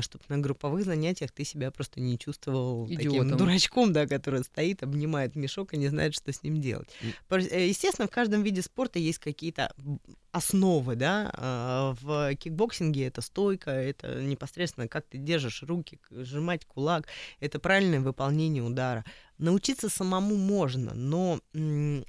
чтобы на групповых занятиях ты себя просто не чувствовал таким Идиотом. дурачком, да, который стоит, обнимает мешок и не знает, что с ним делать. Э, Естественно, в каждом виде спорта есть какие-то основы, да, а, в кикбоксинге это стойка, это непосредственно как ты держишь руки, сжимать кулак, это правильное выполнение удара. Научиться самому можно, но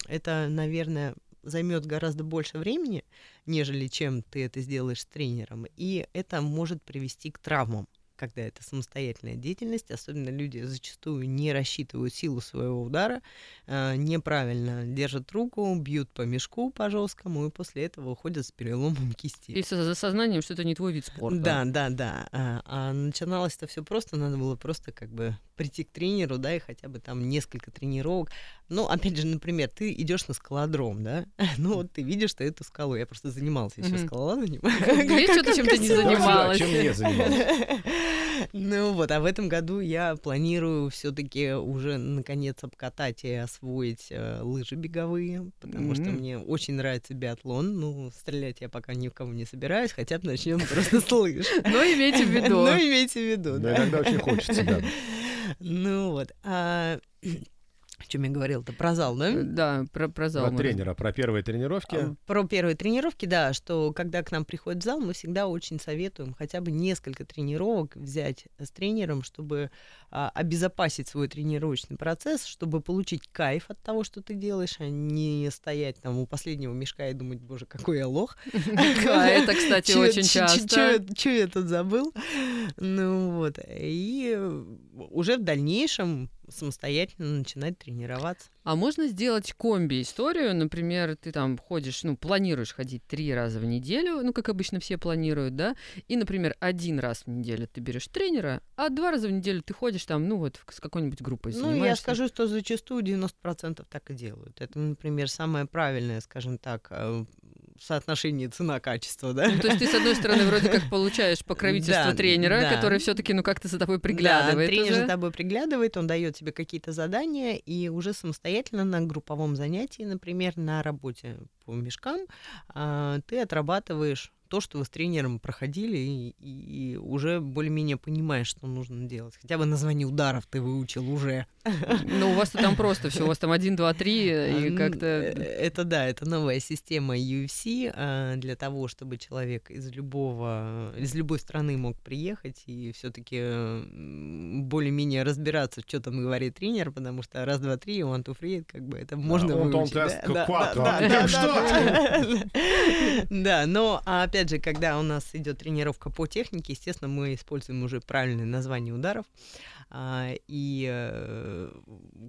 это, наверное, займет гораздо больше времени, нежели чем ты это сделаешь с тренером, и это может привести к травмам когда это самостоятельная деятельность, особенно люди зачастую не рассчитывают силу своего удара, э, неправильно держат руку, бьют по мешку по жесткому, и после этого уходят с переломом кисти. И за сознанием, что это не твой вид спорта. Да, да, да. А, а начиналось это все просто, надо было просто как бы прийти к тренеру, да, и хотя бы там несколько тренировок. Ну, опять же, например, ты идешь на скалодром, да, ну вот ты видишь, что эту скалу, я просто занимался еще скалолазанием. Видишь, что ты чем-то не занималась. Чем не занималась? Ну вот, а в этом году я планирую все-таки уже наконец обкатать и освоить э, лыжи беговые, потому что мне очень нравится биатлон. Ну, стрелять я пока ни в кого не собираюсь, хотя бы начнем просто с лыж. Но имейте в виду. Но имейте в виду, да. Иногда очень хочется, да. Ну вот. А о чем я говорил-то? Про зал, да? Э, да, про, про зал. Про можно. тренера, про первые тренировки. А, про первые тренировки, да, что когда к нам приходит зал, мы всегда очень советуем хотя бы несколько тренировок взять с тренером, чтобы а, обезопасить свой тренировочный процесс, чтобы получить кайф от того, что ты делаешь, а не стоять там у последнего мешка и думать, боже, какой я лох. Да, это, кстати, очень часто. Что я тут забыл? Ну вот. И уже в дальнейшем самостоятельно начинать тренироваться. А можно сделать комби-историю? Например, ты там ходишь, ну, планируешь ходить три раза в неделю, ну, как обычно все планируют, да? И, например, один раз в неделю ты берешь тренера, а два раза в неделю ты ходишь там, ну, вот с какой-нибудь группой занимаешься. Ну, я скажу, что зачастую 90% так и делают. Это, например, самое правильное, скажем так, э, соотношении цена-качество, да? Ну, то есть ты, с одной стороны, вроде как получаешь покровительство да, тренера, да. который все таки ну, как-то за тобой приглядывает. Да, тренер уже. за тобой приглядывает, он дает тебе какие-то задания, и уже самостоятельно на групповом занятии, например, на работе по мешкам, а, ты отрабатываешь то, что вы с тренером проходили, и, и уже более-менее понимаешь, что нужно делать. Хотя бы название ударов ты выучил уже. Ну, у вас-то там просто все, у вас там один, два, три, и как-то... Э, это да, это новая система UFC а, для того, чтобы человек из любого, из любой страны мог приехать и все таки более-менее разбираться, что там говорит тренер, потому что раз, два, три, one, two, three, как бы это можно выучить. Да, но опять опять же, когда у нас идет тренировка по технике, естественно, мы используем уже правильное название ударов. А, и э,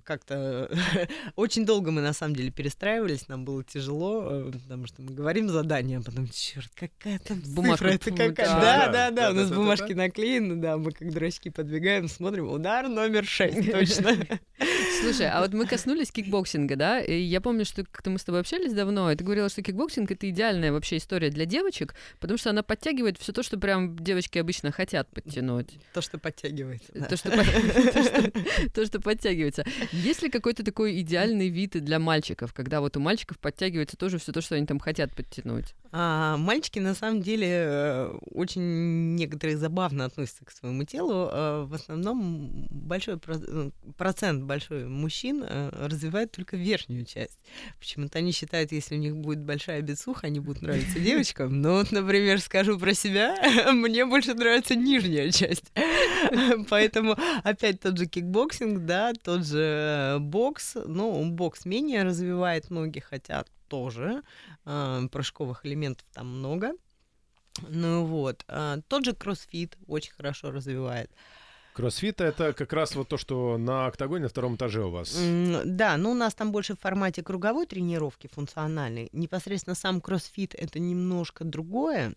как-то очень долго мы на самом деле перестраивались, нам было тяжело, э, потому что мы говорим задание, а потом, черт, какая там бумажка, это какая? Да, да, да, у нас бумажки наклеены, да, мы как дурачки подбегаем, смотрим, удар номер шесть, точно. Слушай, а вот мы коснулись кикбоксинга, да, и я помню, что как-то мы с тобой общались давно, и ты говорила, что кикбоксинг — это идеальная вообще история для девочек, потому что она подтягивает все то, что прям девочки обычно хотят подтянуть. То, что подтягивает. То, что то, что подтягивается. Есть ли какой-то такой идеальный вид для мальчиков, когда вот у мальчиков подтягивается тоже все то, что они там хотят подтянуть? А, мальчики на самом деле э, очень некоторые забавно относятся к своему телу. А, в основном большой э, процент большой мужчин э, развивает только верхнюю часть. Почему-то они считают, если у них будет большая бицуха, они будут нравиться девочкам. Но вот, например, скажу про себя, мне больше нравится нижняя часть. Поэтому опять тот же кикбоксинг, да, тот же бокс. Ну, бокс менее развивает ноги, хотя тоже. Э, прыжковых элементов там много. Ну вот. Э, тот же кроссфит очень хорошо развивает. Кроссфит это как раз вот то, что на октагоне на втором этаже у вас. Да, но у нас там больше в формате круговой тренировки функциональной. Непосредственно сам кроссфит это немножко другое.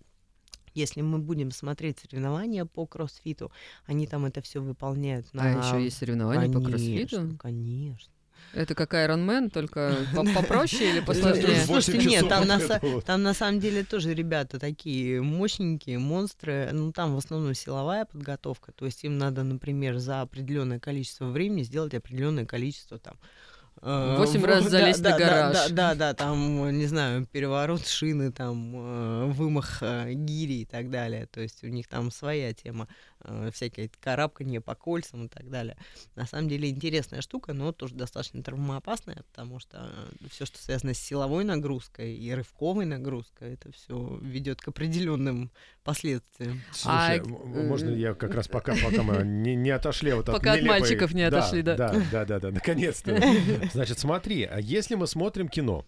Если мы будем смотреть соревнования по кроссфиту, они там это все выполняют. А на... А еще есть соревнования конечно, по кроссфиту? Конечно. Это как Iron Man, только попроще или посложнее? Слушайте, нет, там на, там на самом деле тоже ребята такие мощненькие, монстры. Ну, там в основном силовая подготовка. То есть им надо, например, за определенное количество времени сделать определенное количество там Восемь раз залезть да, на гараж. Да, да, да, да, там, не знаю, переворот шины, там, э, вымах э, гири и так далее. То есть у них там своя тема. Э, всякие карабканье по кольцам и так далее. На самом деле интересная штука, но тоже достаточно травмоопасная, потому что все, что связано с силовой нагрузкой и рывковой нагрузкой, это все ведет к определенным последствиям. Слушай, А, м- можно э, я как раз пока, пока мы не, не отошли вот Пока от нелепой- мальчиков не отошли, да. Да, да, да, да, наконец-то. Значит, смотри, а если мы смотрим кино,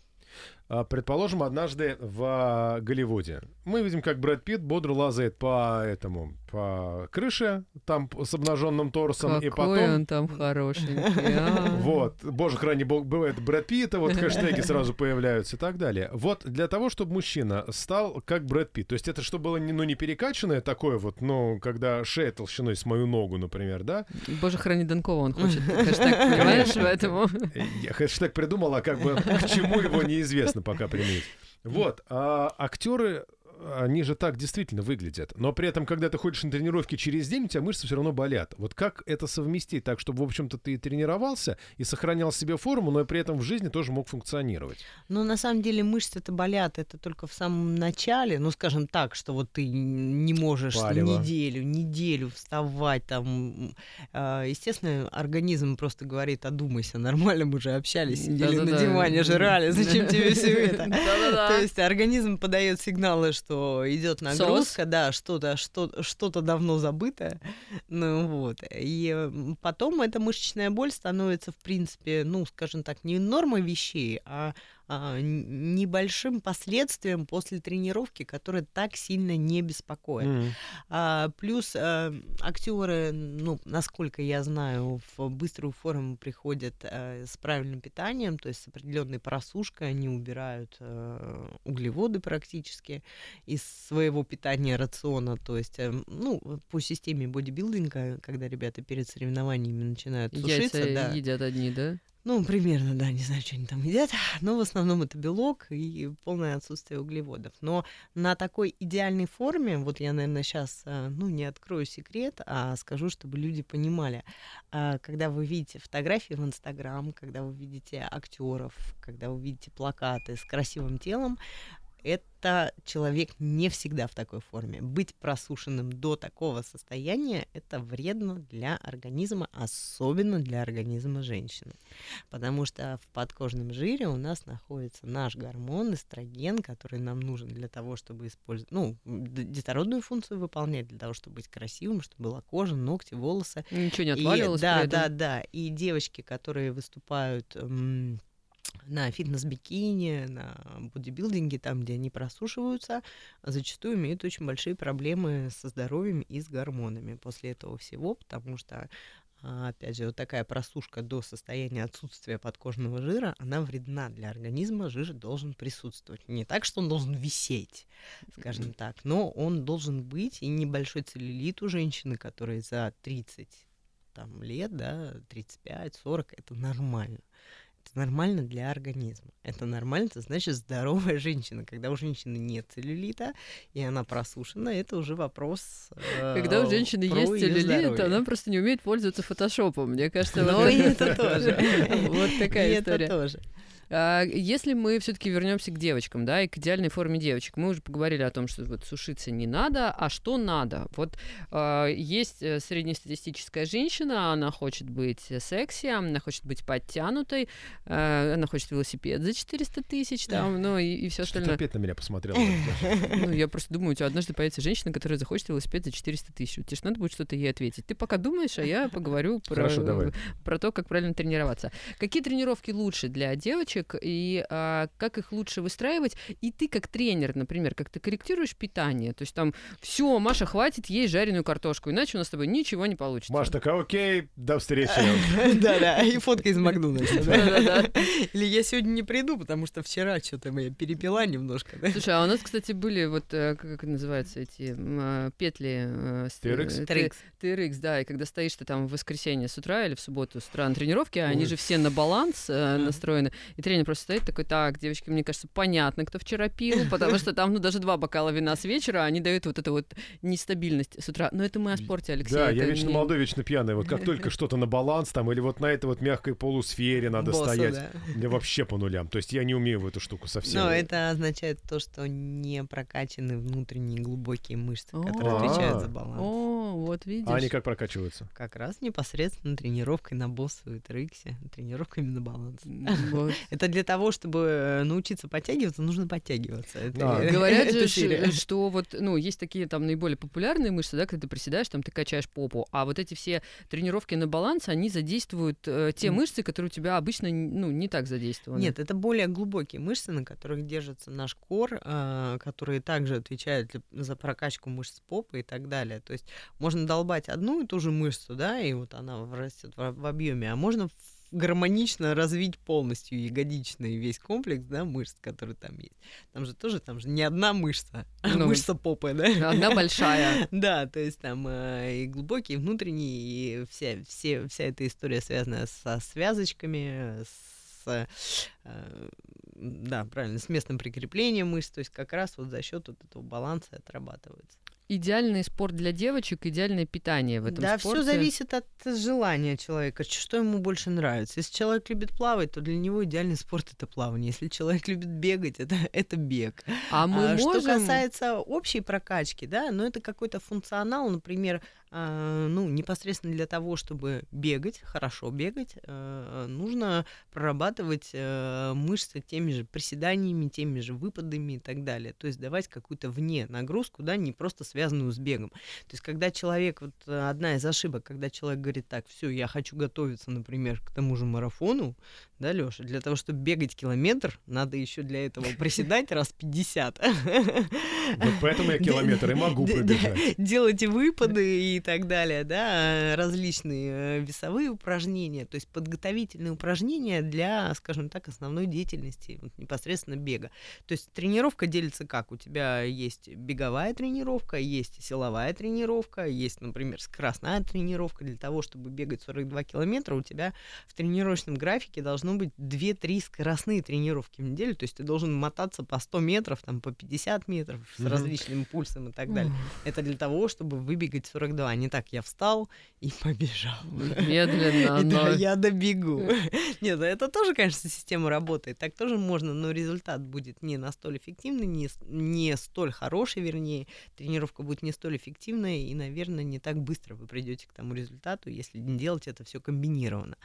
предположим, однажды в а, Голливуде. Мы видим, как Брэд Питт бодро лазает по этому, по крыше, там с обнаженным торсом, Какой и потом... он там хорошенький. а. Вот, боже, храни бог, бывает Брэд Питта, вот хэштеги сразу появляются и так далее. Вот для того, чтобы мужчина стал как Брэд Питт, то есть это что было, не- ну, не перекачанное такое вот, ну, когда шея толщиной с мою ногу, например, да? Боже, храни Донкова, он хочет хэштег, понимаешь, поэтому... Я хэштег придумал, а как бы к чему его неизвестно пока применить. Вот, а актеры они же так действительно выглядят. Но при этом, когда ты ходишь на тренировки через день, у тебя мышцы все равно болят. Вот как это совместить так, чтобы, в общем-то, ты и тренировался и сохранял себе форму, но и при этом в жизни тоже мог функционировать? Но на самом деле мышцы-то болят, это только в самом начале, ну, скажем так, что вот ты не можешь Палево. неделю, неделю вставать там. А, Естественно, организм просто говорит, одумайся, нормально мы же общались, сидели на Да-да-да. диване, жрали, зачем тебе все это? То есть организм подает сигналы, что идет нагрузка, да, что-то, что, что-то давно забытое. Ну вот. И потом эта мышечная боль становится, в принципе, ну, скажем так, не нормой вещей, а, небольшим последствием после тренировки, которые так сильно не беспокоят. Мгм. А, плюс актеры, ну, насколько я знаю, в быструю форму приходят э, с правильным питанием, то есть с определенной просушкой, они убирают э, углеводы практически из своего питания рациона, то есть, э, ну, по системе бодибилдинга, когда ребята перед соревнованиями начинают сушиться, Яйца да, едят одни, да? Ну, примерно, да, не знаю, что они там едят, но в основном это белок и полное отсутствие углеводов. Но на такой идеальной форме, вот я, наверное, сейчас, ну, не открою секрет, а скажу, чтобы люди понимали, а, когда вы видите фотографии в Инстаграм, когда вы видите актеров, когда вы видите плакаты с красивым телом, это человек не всегда в такой форме. Быть просушенным до такого состояния – это вредно для организма, особенно для организма женщины. Потому что в подкожном жире у нас находится наш гормон эстроген, который нам нужен для того, чтобы использовать, ну, детородную функцию выполнять, для того, чтобы быть красивым, чтобы была кожа, ногти, волосы. Ничего не И- отваливалось да, да, да. И девочки, которые выступают на фитнес-бикини, на бодибилдинге, там, где они просушиваются, зачастую имеют очень большие проблемы со здоровьем и с гормонами после этого всего, потому что а, Опять же, вот такая просушка до состояния отсутствия подкожного жира, она вредна для организма, жир должен присутствовать. Не так, что он должен висеть, скажем так, но он должен быть, и небольшой целлюлит у женщины, которой за 30 там, лет, да, 35-40, это нормально. Нормально для организма. Это нормально, это значит здоровая женщина. Когда у женщины нет целлюлита, и она просушена, это уже вопрос э, Когда у женщины есть целлюлит, здоровье. она просто не умеет пользоваться фотошопом. Мне кажется, вот это тоже. Вот такая история. это тоже. А, Если мы все-таки вернемся к девочкам, да, и к идеальной форме девочек, мы уже поговорили о том, что вот сушиться не надо, а что надо. Вот а, есть э, среднестатистическая женщина, она хочет быть секси, она хочет быть подтянутой, э, она хочет велосипед за 400 тысяч, там, ну и, все Что ты остальное. опять на меня посмотрел? Ну, я просто думаю, у тебя однажды появится женщина, которая захочет велосипед за 400 тысяч. Тебе же надо будет что-то ей ответить. Ты пока думаешь, а я поговорю про, Хорошо, про то, как правильно тренироваться. Какие тренировки лучше для девочек и а, как их лучше выстраивать? И ты как тренер, например, как ты корректируешь питание? То есть там, все, Маша, хватит есть жареную картошку, иначе у нас с тобой ничего не получится. Маш такая, окей, до встречи. Да-да, и фотка из Макдональдса. Или я сегодня не приду, потому что вчера что-то я перепила немножко. Слушай, а у нас, кстати, были вот, э, как называются эти а, петли? э, TRX? э, TRX. TRX, да, и когда стоишь ты там в воскресенье с утра или в субботу с утра на тренировке, а они же все на баланс э, настроены, и тренер просто стоит такой, так, девочки, мне кажется, понятно, кто вчера пил, потому что там, ну, даже два бокала вина с вечера, они дают вот эту вот нестабильность с утра. Но это мы о спорте, Алексей. Да, я вечно не- молодой, вечно пьяный. Вот как только что-то на баланс там, или вот на этой вот мягкой полусфере надо Босса, стоять. да. Мне вообще по нулям. То есть я не умею в эту штуку совсем. Но это означает то, что не прокачаны внутренние глубокие мышцы, которые отвечают А. за баланс. О, вот видишь. А они как прокачиваются? Как раз непосредственно тренировкой на боссу и трексе, тренировками на баланс. Это для того, чтобы э, научиться подтягиваться, нужно подтягиваться. Это- Да. Говорят же, серия. что вот, ну, есть такие там наиболее популярные мышцы, да, когда ты приседаешь, там ты качаешь попу, а вот эти все тренировки на баланс, они задействуют э, те М. мышцы, которые у тебя обычно, ну, не так задействованы. Нет, это более глубокие мышцы, на которых держится наш кор, а, которые также отвечают за прокачку мышц попы и так далее. То есть можно долбать одну и ту же мышцу, да, и вот она растет в, в объеме, а можно в- гармонично развить полностью ягодичный весь комплекс, да, мышц, которые там есть. Там же тоже, там же не одна мышца, а Ну. мышца попы, да? Одна большая. Да, то есть там э, и глубокие, и внутренние, и вся, все, вся эта история связана со связочками, с, э, да, правильно, с местным прикреплением мышц, то есть как раз вот за счет вот этого баланса отрабатывается. Идеальный спорт для девочек, идеальное питание в этом да, спорте. все зависит от желания человека, что ему больше нравится. Если человек любит плавать, то для него идеальный спорт это плавание. Если человек любит бегать, это, это бег. А мы А можем... Что касается общей прокачки, да, ну это какой-то функционал, например, ну непосредственно для того, чтобы бегать, хорошо бегать, э, нужно прорабатывать э, мышцы теми же приседаниями, теми же выпадами и так далее. То есть давать какую-то вне нагрузку, да, не просто связанную с бегом. То есть когда человек, вот э, одна из ошибок, когда человек говорит, так, все, я хочу готовиться, например, к тому же марафону, да, Лёша, для того, чтобы бегать километр, надо еще для этого приседать раз 50. Вот поэтому я километр и могу пробежать. Делать выпады и так далее, да, различные э, весовые упражнения, то есть подготовительные упражнения для, скажем так, основной деятельности, вот непосредственно бега. То есть тренировка делится как? У тебя есть беговая тренировка, есть силовая тренировка, есть, например, скоростная тренировка. Для того, чтобы бегать 42 километра, у тебя в тренировочном графике должно быть 2-3 скоростные тренировки в неделю, то есть ты должен мотаться по 100 метров, там, по 50 метров с Мгм. различным пульсом и так далее. Это для того, чтобы выбегать 42. А не так, я встал и побежал. Медленно, И да, но... я добегу. Нет, ну это тоже, конечно, система работает. Так тоже можно, но результат будет не настолько эффективный, не, не столь хороший, вернее. Тренировка будет не столь эффективная, и, наверное, не так быстро вы придете к тому результату, если не делать это все комбинированно.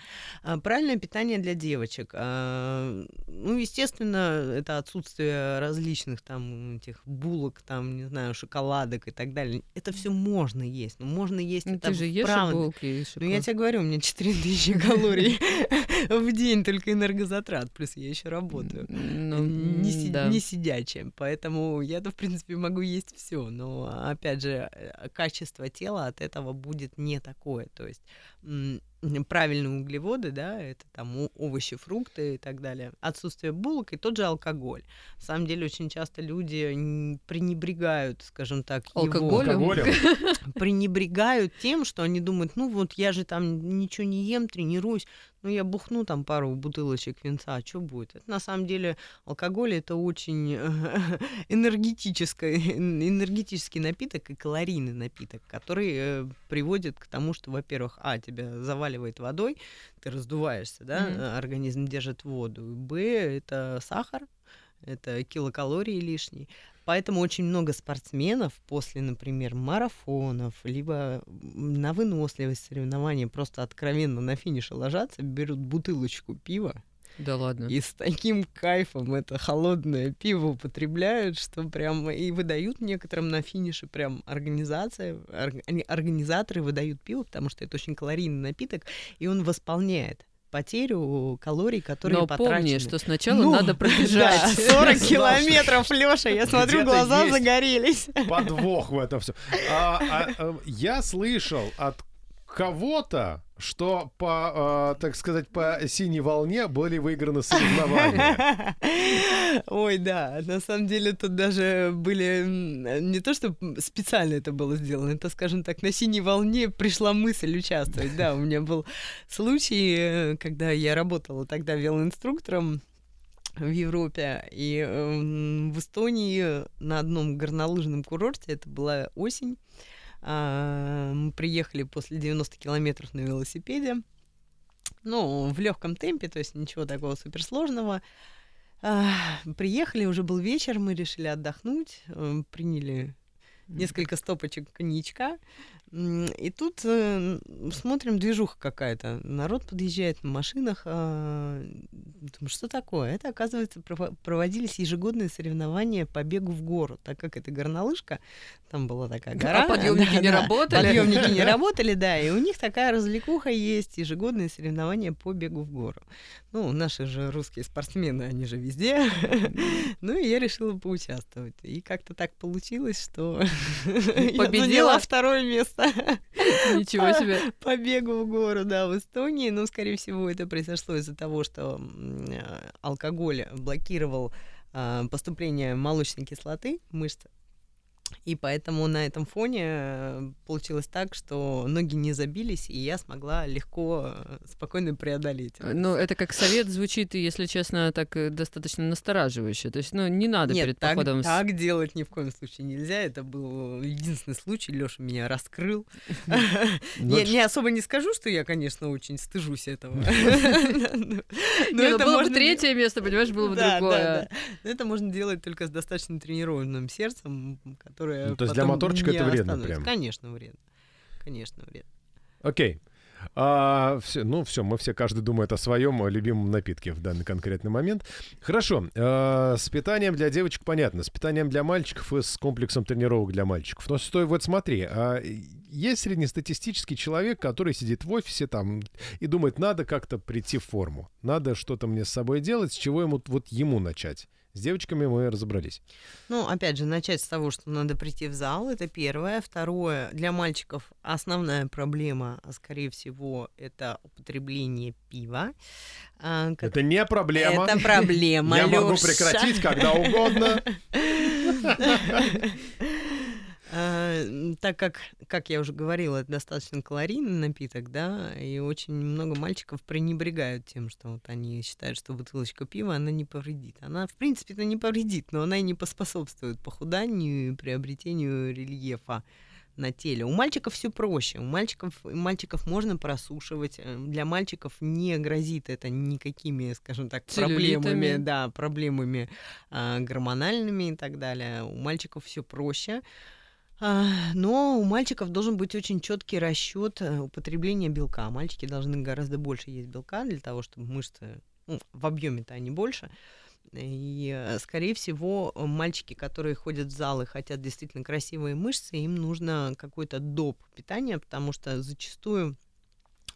А, Правильное питание для девочек. А, Ну, естественно, это отсутствие различных там этих булок, там, не знаю, шоколадок и так далее. Это все можно есть. Но можно есть Ну, это ты же ешь вправду. булки и Ну, я тебе говорю, у меня 4000 калорий в день только энергозатрат, плюс я еще работаю. Ну, не, сидячая, поэтому я-то, в принципе, могу есть все, но, опять же, э, качество тела от этого будет не такое, то есть правильные углеводы, да, это там овощи, фрукты и так далее, отсутствие булок и тот же алкоголь. На самом деле, очень часто люди пренебрегают, скажем так? Алкоголем? пренебрегают тем, что они думают, ну вот я же там ничего не ем, тренируюсь, ну я бухну там пару бутылочек винца, а что будет? Это на самом деле алкоголь это очень энергетический, энергетический напиток и калорийный напиток, который э, приводит к тому, что, во-первых, а, тебя заваливает водой, ты раздуваешься, да, э, организм держит воду, б, это сахар, это килокалории лишние. Поэтому очень много спортсменов после, например, марафонов, либо на выносливость соревнований просто откровенно на финише ложатся, берут бутылочку пива Да ладно. и с таким кайфом это холодное пиво употребляют, что прям и выдают некоторым на финише прям организация, орг- они- организаторы выдают пиво, потому что это очень калорийный напиток, и он восполняет потерю калорий, которые Но потрачены. помни, что сначала Ну, надо Да, пробежать. 40 Я знал, километров, Лёша, я смотрю, глаза загорелись. Подвох в этом все. я слышал от кого-то, что по, э, так сказать, по синей волне были выиграны соревнования. Ой, да, на самом деле тут даже были не то, что специально это было сделано, это, скажем так, на синей волне пришла мысль участвовать. Да, у меня был случай, э, когда я работала тогда велоинструктором в Европе, и эм, в Эстонии на одном горнолыжном курорте, это была осень, мы приехали после 90 километров на велосипеде, ну, в легком темпе, то есть ничего такого суперсложного. А, Приехали, уже был вечер, мы решили отдохнуть, э, приняли несколько стопочек коньячка. И тут э, смотрим, движуха какая-то. Народ подъезжает на машинах. а, Думаю, что такое? Это, оказывается, прово- проводились ежегодные соревнования по бегу в гору. Так как это горнолыжка, там была такая гора. А подъемники да, не да, работали? Подъемники не работали, да. И у них такая развлекуха есть, ежегодные соревнования по бегу в гору. Ну, наши же русские спортсмены, они же везде. Ну, и я решила поучаствовать. И как-то так получилось, что я Победила? заняла второе место Ничего себе. по бегу в гору, да, в Эстонии. Но, скорее всего, это произошло из-за того, что э, алкоголь блокировал а, поступление молочной кислоты в мышцы. И поэтому на этом фоне э, получилось так, что ноги не забились, и я смогла легко, э, спокойно преодолеть. это Ну, это как совет звучит, если честно, так э, достаточно настораживающе. То есть, ну, не надо Нет, перед так, походом... так делать ни в коем случае нельзя. Это был единственный случай. Леша меня раскрыл. Я не особо не скажу, что я, конечно, очень стыжусь этого. Но ну, это было бы третье место, понимаешь, было бы другое. это можно делать только с достаточно тренированным сердцем, которое Ну, то есть для моторчика это вредно остановится. прям? Конечно, вредно. Конечно, вредно. Окей. А, всё- ну, все, мы все, каждый думает о своем любимом напитке в данный конкретный момент. Хорошо. а, с питанием для девочек понятно. С питанием для мальчиков и с комплексом тренировок для мальчиков. Но стой, вот смотри, а есть среднестатистический человек, который сидит в офисе там и думает, надо как-то прийти в форму. Надо что-то мне с собой делать, с чего ему вот ему начать. С девочками мы разобрались. Ну, опять же, начать с того, что надо прийти в зал, это первое. Второе, для мальчиков основная проблема, а, скорее всего, это употребление пива. А, как- Это не проблема. Это проблема, Я могу прекратить когда угодно. А, м, Так как, как я уже говорила, это достаточно калорийный напиток, да, и очень много мальчиков пренебрегают тем, что вот они считают, что бутылочка пива, она не повредит. Она, в принципе, это не повредит, но она и не поспособствует похуданию и приобретению рельефа на теле. У мальчиков все проще. У мальчиков, мальчиков можно просушивать. э, Для мальчиков не грозит это никакими, скажем так, проблемами, да, проблемами а, гормональными и так далее. У мальчиков все проще. Но у мальчиков должен быть очень четкий расчет э, употребления белка. Мальчики должны гораздо больше есть белка для того, чтобы мышцы ну, в объеме-то они больше. И, э, скорее всего, мальчики, которые ходят в зал и хотят действительно красивые мышцы, им нужно какой-то доп питания, потому что зачастую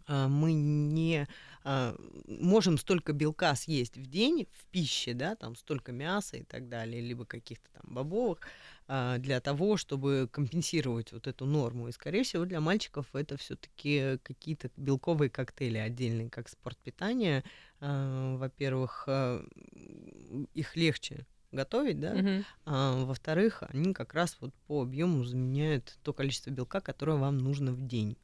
а, мы не а, можем столько белка съесть в день в пище, да, там столько мяса и так далее, либо каких-то там бобовых, а, для того, чтобы компенсировать вот эту норму. И, скорее всего, для мальчиков это все-таки какие-то белковые коктейли отдельные, как спортпитание. А, Во-первых, а, их легче готовить, да, Мгм. а, во-вторых, они как раз вот по объему заменяют то количество белка, которое вам нужно в день.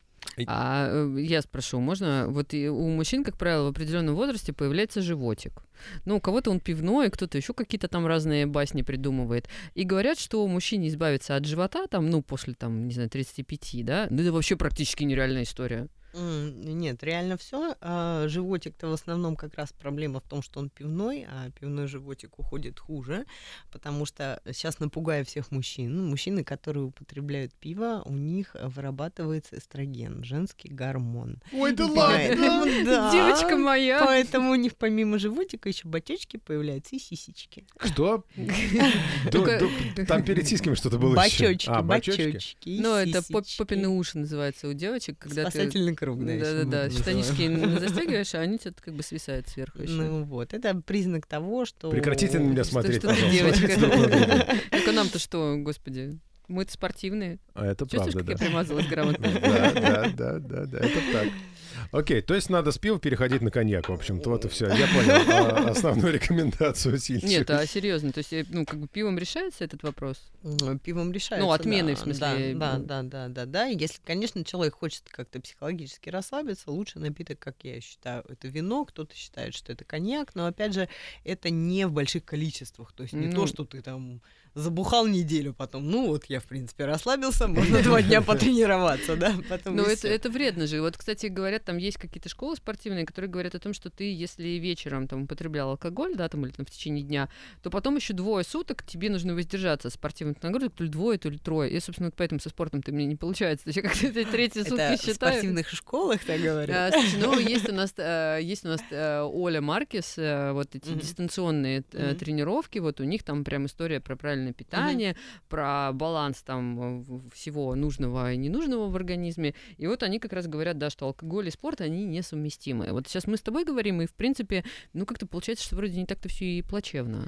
А э, я спрошу, можно? Вот у мужчин, как правило, в определенном возрасте появляется животик. Ну, у кого-то он пивной, кто-то еще какие-то там разные басни придумывает. И говорят, что мужчине избавиться от живота, там, ну, после, там, не знаю, 35, да, ну, это вообще практически нереальная история. Нет, реально все. животик-то в основном как раз проблема в том, что он пивной, а пивной животик уходит хуже, потому что сейчас напугаю всех мужчин. Мужчины, которые употребляют пиво, у них вырабатывается эстроген, женский гормон. Ой, да да. Девочка моя! Поэтому у них помимо животика еще бачочки появляются и сисечки. Что? Там перед сиськами что-то было. Бачочки, А, бачочки? бачочки. и Ну, это попины уши называется у девочек, когда ты... Спасательный круг, да. ещё мы Да-да-да, штанишки застегиваешь, а они как бы свисают сверху еще. Ну вот, это признак того, что... Прекратите на меня смотреть, пожалуйста. девочка? Так а нам-то что, господи? Мы-то спортивные. А это Чувствуешь, правда, как да. я примазалась грамотно? Да, да, да, да, да, это так. Окей, то есть надо с пива переходить на коньяк, в общем-то, вот и все. Я понял а, основную рекомендацию Сильчи. Нет, а серьезно, то есть, э, ну, как бы пивом решается этот вопрос? Пивом решается. Ну, отменой, да, в смысле, Да, да, ну. да, да, да, да. И Если, конечно, человек хочет как-то психологически расслабиться, лучше напиток, как я считаю, это вино. Кто-то считает, что это коньяк, но опять же, это не в больших количествах. То есть не Ну. то, что ты там забухал неделю потом. Ну вот я, в принципе, расслабился, можно два дня потренироваться, да. Потом Ну, и это, это вредно же. Вот, кстати, говорят, там там есть какие-то школы спортивные, которые говорят о том, что ты, если вечером там употреблял алкоголь, да, там или там в течение дня, то потом еще двое суток тебе нужно воздержаться от спортивных нагрузок, то ли двое, то ли трое. И, собственно, поэтому со спортом ты мне не получается. То есть я как-то третьи сутки Это в спортивных школах так говорят. А, ну, есть у нас, э, есть у нас э, Оля Маркес, э, вот эти дистанционные тренировки, вот у них там прям история про правильное питание, про баланс там всего нужного и ненужного в организме. И вот они как раз говорят, да, что алкоголь и спорт, они несовместимы. Вот сейчас мы с тобой говорим, и, в принципе, ну, как-то получается, что вроде не так-то все и плачевно.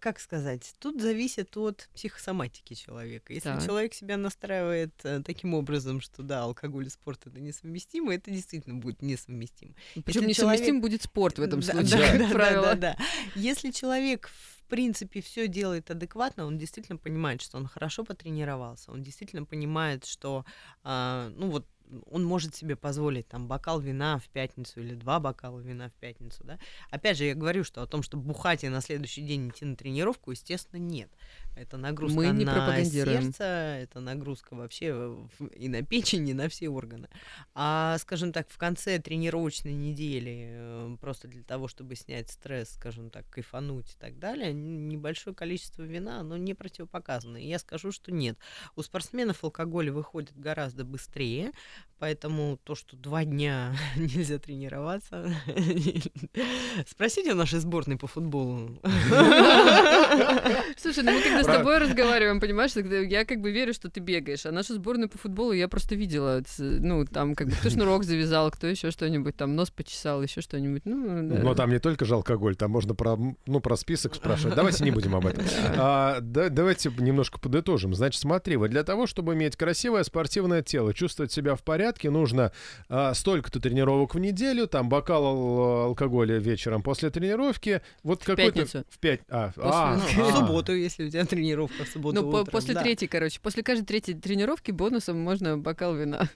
Как сказать? Тут зависит от психосоматики человека. Если Так. человек себя настраивает э, таким образом, что да, алкоголь и спорт это несовместимо, это действительно будет несовместимо. Причем несовместим человек- будет спорт в этом Да, случае, да, как да, да, правило. да, да. Если человек в принципе все делает адекватно, он действительно понимает, что он хорошо потренировался, он действительно понимает, что а, ну вот он может себе позволить там бокал вина в пятницу или два бокала вина в пятницу, да. Опять же, я говорю, что о том, что бухать и на следующий день идти на тренировку, естественно, нет. Это нагрузка Мы не на сердце, это нагрузка вообще и на печень, и на все органы. А, скажем так, в конце тренировочной недели, э, просто для того, чтобы снять стресс, скажем так, кайфануть и так далее, небольшое количество вина, оно не противопоказано. И я скажу, что нет. У спортсменов алкоголь выходит гораздо быстрее, поэтому то, что два дня нельзя тренироваться... Спросите у нашей сборной по футболу. Слушай, ну мы когда с тобой разговариваем, понимаешь, я как бы верю, что ты бегаешь, а нашу сборную по футболу я просто видела, ну там как бы кто шнурок завязал, кто еще что-нибудь, там нос почесал, еще что-нибудь, ну. да. Но там не только же алкоголь, там можно про, ну, про список спрашивать. Давайте не будем об этом. А, да- давайте немножко подытожим. Значит, смотри, вот для того, чтобы иметь красивое спортивное тело, чувствовать себя в порядке, нужно а, столько-то тренировок в неделю, там бокал ал- алкоголя вечером после тренировки. Вот какой-то... пятницу. В пять... А, После- а, ну, а. В субботу, если у тебя тренировка в субботу Ну, утром, после да. третьей, короче, после каждой третьей тренировки бонусом можно бокал вина.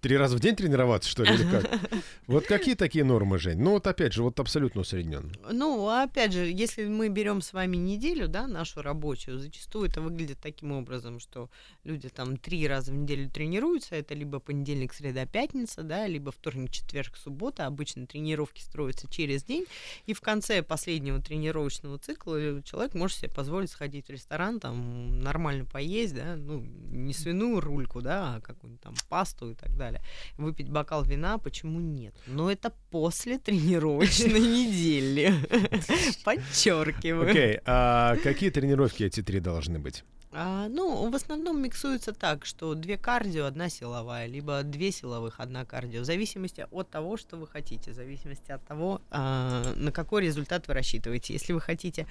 Три раза в день тренироваться, что ли, или как? Вот какие такие нормы, Жень? Ну, вот опять же, вот абсолютно усредненно. Ну, опять же, если мы берем с вами неделю, да, нашу рабочую, зачастую это выглядит таким образом, что люди там три раза в неделю тренируются, это либо понедельник, среда, пятница, да, либо вторник, четверг, суббота. Обычно тренировки строятся через день, и в конце последнего тренировочного цикла человек может себе позволить сходить в ресторан, там нормально поесть, да, ну, не свиную рульку, да, а какую-нибудь там пасту и так далее. Выпить бокал вина, почему нет? Но это после тренировочной недели. Подчеркиваю. Окей, а какие тренировки эти три должны быть? А, ну, в основном миксуется так, что две кардио, одна силовая, либо две силовых, одна кардио, в зависимости от того, что вы хотите, в зависимости от того, а, на какой результат вы рассчитываете. Если вы хотите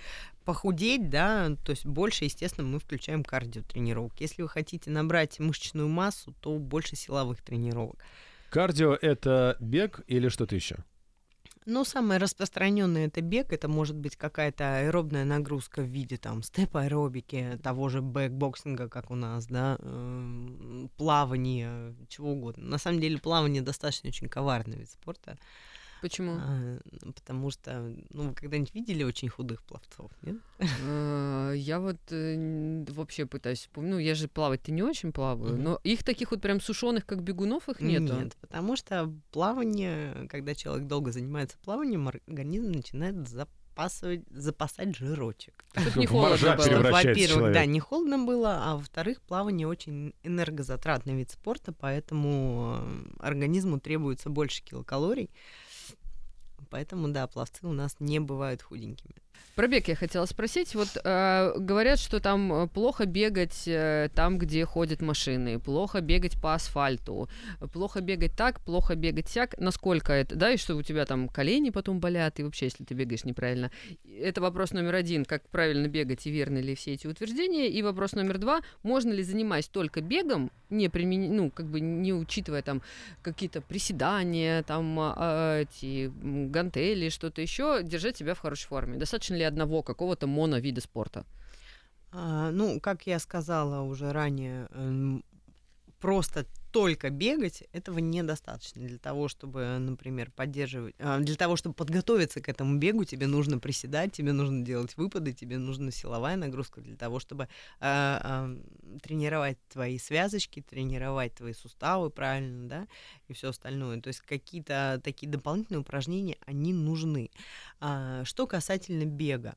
похудеть, да, то есть больше, естественно, мы включаем кардио тренировок. Если вы хотите набрать мышечную массу, то больше силовых тренировок. Кардио — это бег или что-то еще? Ну, самое распространенное это бег, это может быть какая-то аэробная нагрузка в виде там степ-аэробики, того же кикбоксинга, как у нас, да, эм, плавание, чего угодно. На самом деле плавание достаточно очень коварный вид спорта, Почему? а, потому что, ну, вы когда-нибудь видели очень худых пловцов, нет? Э, Я вот э, вообще пытаюсь вспомнить. Ну, я же плавать-то не очень плаваю, но их таких вот прям сушеных, как бегунов, их нету. Нет, потому что плавание, когда человек долго занимается плаванием, организм начинает запасывать, запасать жирочек. Не холодно было. Во-первых, да, не холодно было, а во-вторых, плавание очень энергозатратный вид спорта, поэтому э, организму требуется больше килокалорий. Поэтому, да, пловцы у нас не бывают худенькими. Про бег я хотела спросить. Вот э, говорят, что там э, плохо бегать э, там, где ходят машины, плохо бегать по асфальту, э, плохо бегать так, плохо бегать сяк. Насколько это, да, и что у тебя там колени потом болят, и вообще, если ты бегаешь неправильно. Это вопрос номер один, как правильно бегать и верны ли все эти утверждения. И вопрос номер два, можно ли занимаясь только бегом, не примен... ну, как бы не учитывая там какие-то приседания, там а, эти гантели, что-то еще, держать себя в хорошей форме. Достаточно ли одного какого-то моновида спорта? А, ну, как я сказала уже ранее, эм, просто только бегать, этого недостаточно. Для того, чтобы, например, поддерживать, а, для того, чтобы подготовиться к этому бегу, тебе нужно приседать, тебе нужно делать выпады, тебе нужна силовая нагрузка для того, чтобы а, а, тренировать твои связочки, тренировать твои суставы правильно, да, и все остальное. То есть какие-то такие дополнительные упражнения, они нужны. Что касательно бега,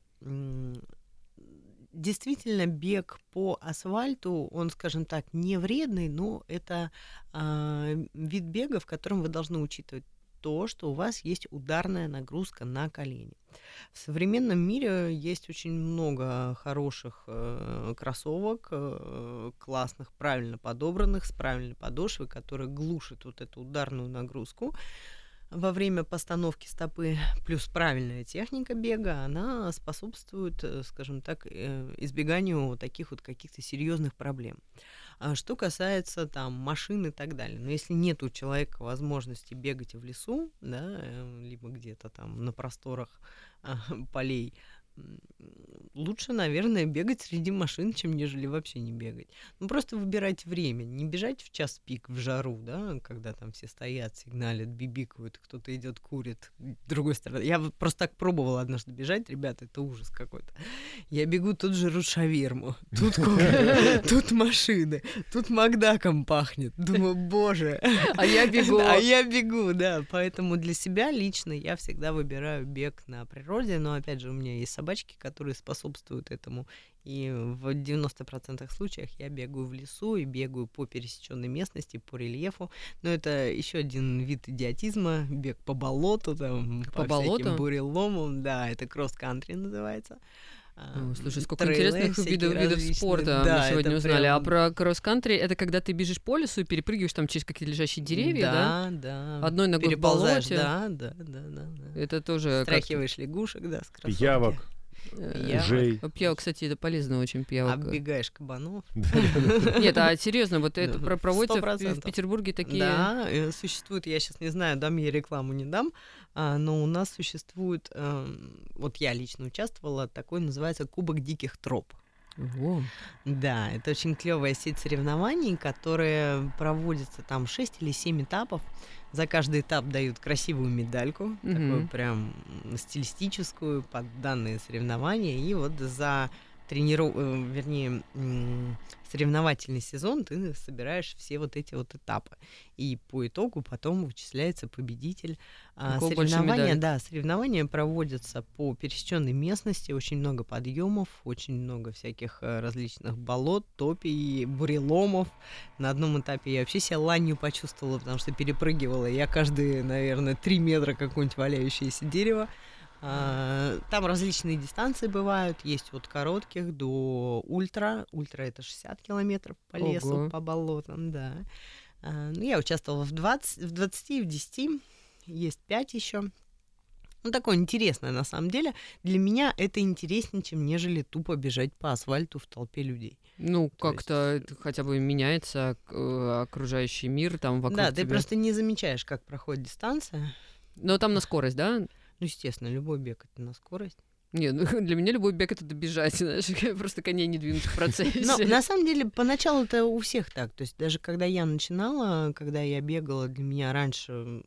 действительно бег по асфальту, он, скажем так, не вредный, но это э, вид бега, в котором вы должны учитывать то, что у вас есть ударная нагрузка на колени. В современном мире есть очень много хороших э, кроссовок, э, классных, правильно подобранных, с правильной подошвой, которые глушат вот эту ударную нагрузку во время постановки стопы, плюс правильная техника бега, она способствует, э, скажем так, э, избеганию таких вот каких-то серьезных проблем. А что касается там машин и так далее, но если нет у человека возможности бегать в лесу, да, э, либо где-то там на просторах а, полей, лучше, наверное, бегать среди машин, чем нежели вообще не бегать. Ну, просто выбирать время, не бежать в час пик в жару, да, когда там все стоят, сигналят, бибикают, кто-то идет, курит. С другой стороны, я просто так пробовала однажды бежать, ребята, это ужас какой-то. Я бегу, тут жрут шаверму, тут, тут машины, тут Макдаком пахнет. Думаю, боже. А я бегу. А я бегу, да. Поэтому для себя лично я всегда выбираю бег на природе, но опять же у меня есть собачки, которые способствуют этому. И в 90% случаях я бегаю в лесу и бегаю по пересеченной местности, по рельефу. Но это еще один вид идиотизма, бег по болоту, там, по, по болоту? всяким буреломам. Да, это кросс-кантри называется. О, слушай, сколько трейлы, интересных видов, видов спорта да, мы сегодня узнали. А прям... А про кросс-кантри это когда ты бежишь по лесу и перепрыгиваешь там через какие-то лежащие деревья, да? Да, да. Одной ногой в болоте. Да, да, да, да. Это тоже. Страхиваешь лягушек, да, с кроссовки. Пиявок. Жей. Пиявок, кстати, это полезно очень пиявок. Оббегаешь кабанов. Нет, а серьезно, вот это проводится в Петербурге такие... Да, э, существует, я сейчас не знаю, дам я рекламу, не дам, а, но у нас существует, эм, вот я лично участвовала, такой называется Кубок диких троп. Ого. Да, это очень клевая сеть соревнований, которые проводятся там 6 или 7 этапов. За каждый этап дают красивую медальку, mm-hmm. такую прям стилистическую под данные соревнования. И вот за трениров... Э, вернее, соревновательный сезон ты собираешь все вот эти вот этапы. И по итогу потом вычисляется победитель. А, соревнования, да, соревнования проводятся по пересеченной местности, очень много подъемов, очень много всяких э, различных болот, топий, буреломов. На одном этапе я вообще себя ланью почувствовала, потому что перепрыгивала я каждые, наверное, три метра какое-нибудь валяющееся дерево. А, там различные дистанции бывают. Есть от коротких до ультра. Ультра это 60 километров по лесу, Ого. по болотам, да. А, ну, я участвовала в 20, в 20 и в 10. Есть 5 еще. Ну, такое интересное на самом деле. Для меня это интереснее, чем нежели тупо бежать по асфальту в толпе людей. Ну, как-то есть... хотя бы меняется э, окружающий мир там вокруг Да, тебя. ты просто не замечаешь, как проходит дистанция. Но там на скорость, да? Ну, естественно, любой бег это на скорость. Не, ну для меня любой бег это добежать, знаешь, просто коней не двинуть в процессе. Но на самом деле поначалу это у всех так. То есть даже когда я начинала, когда я бегала, для меня раньше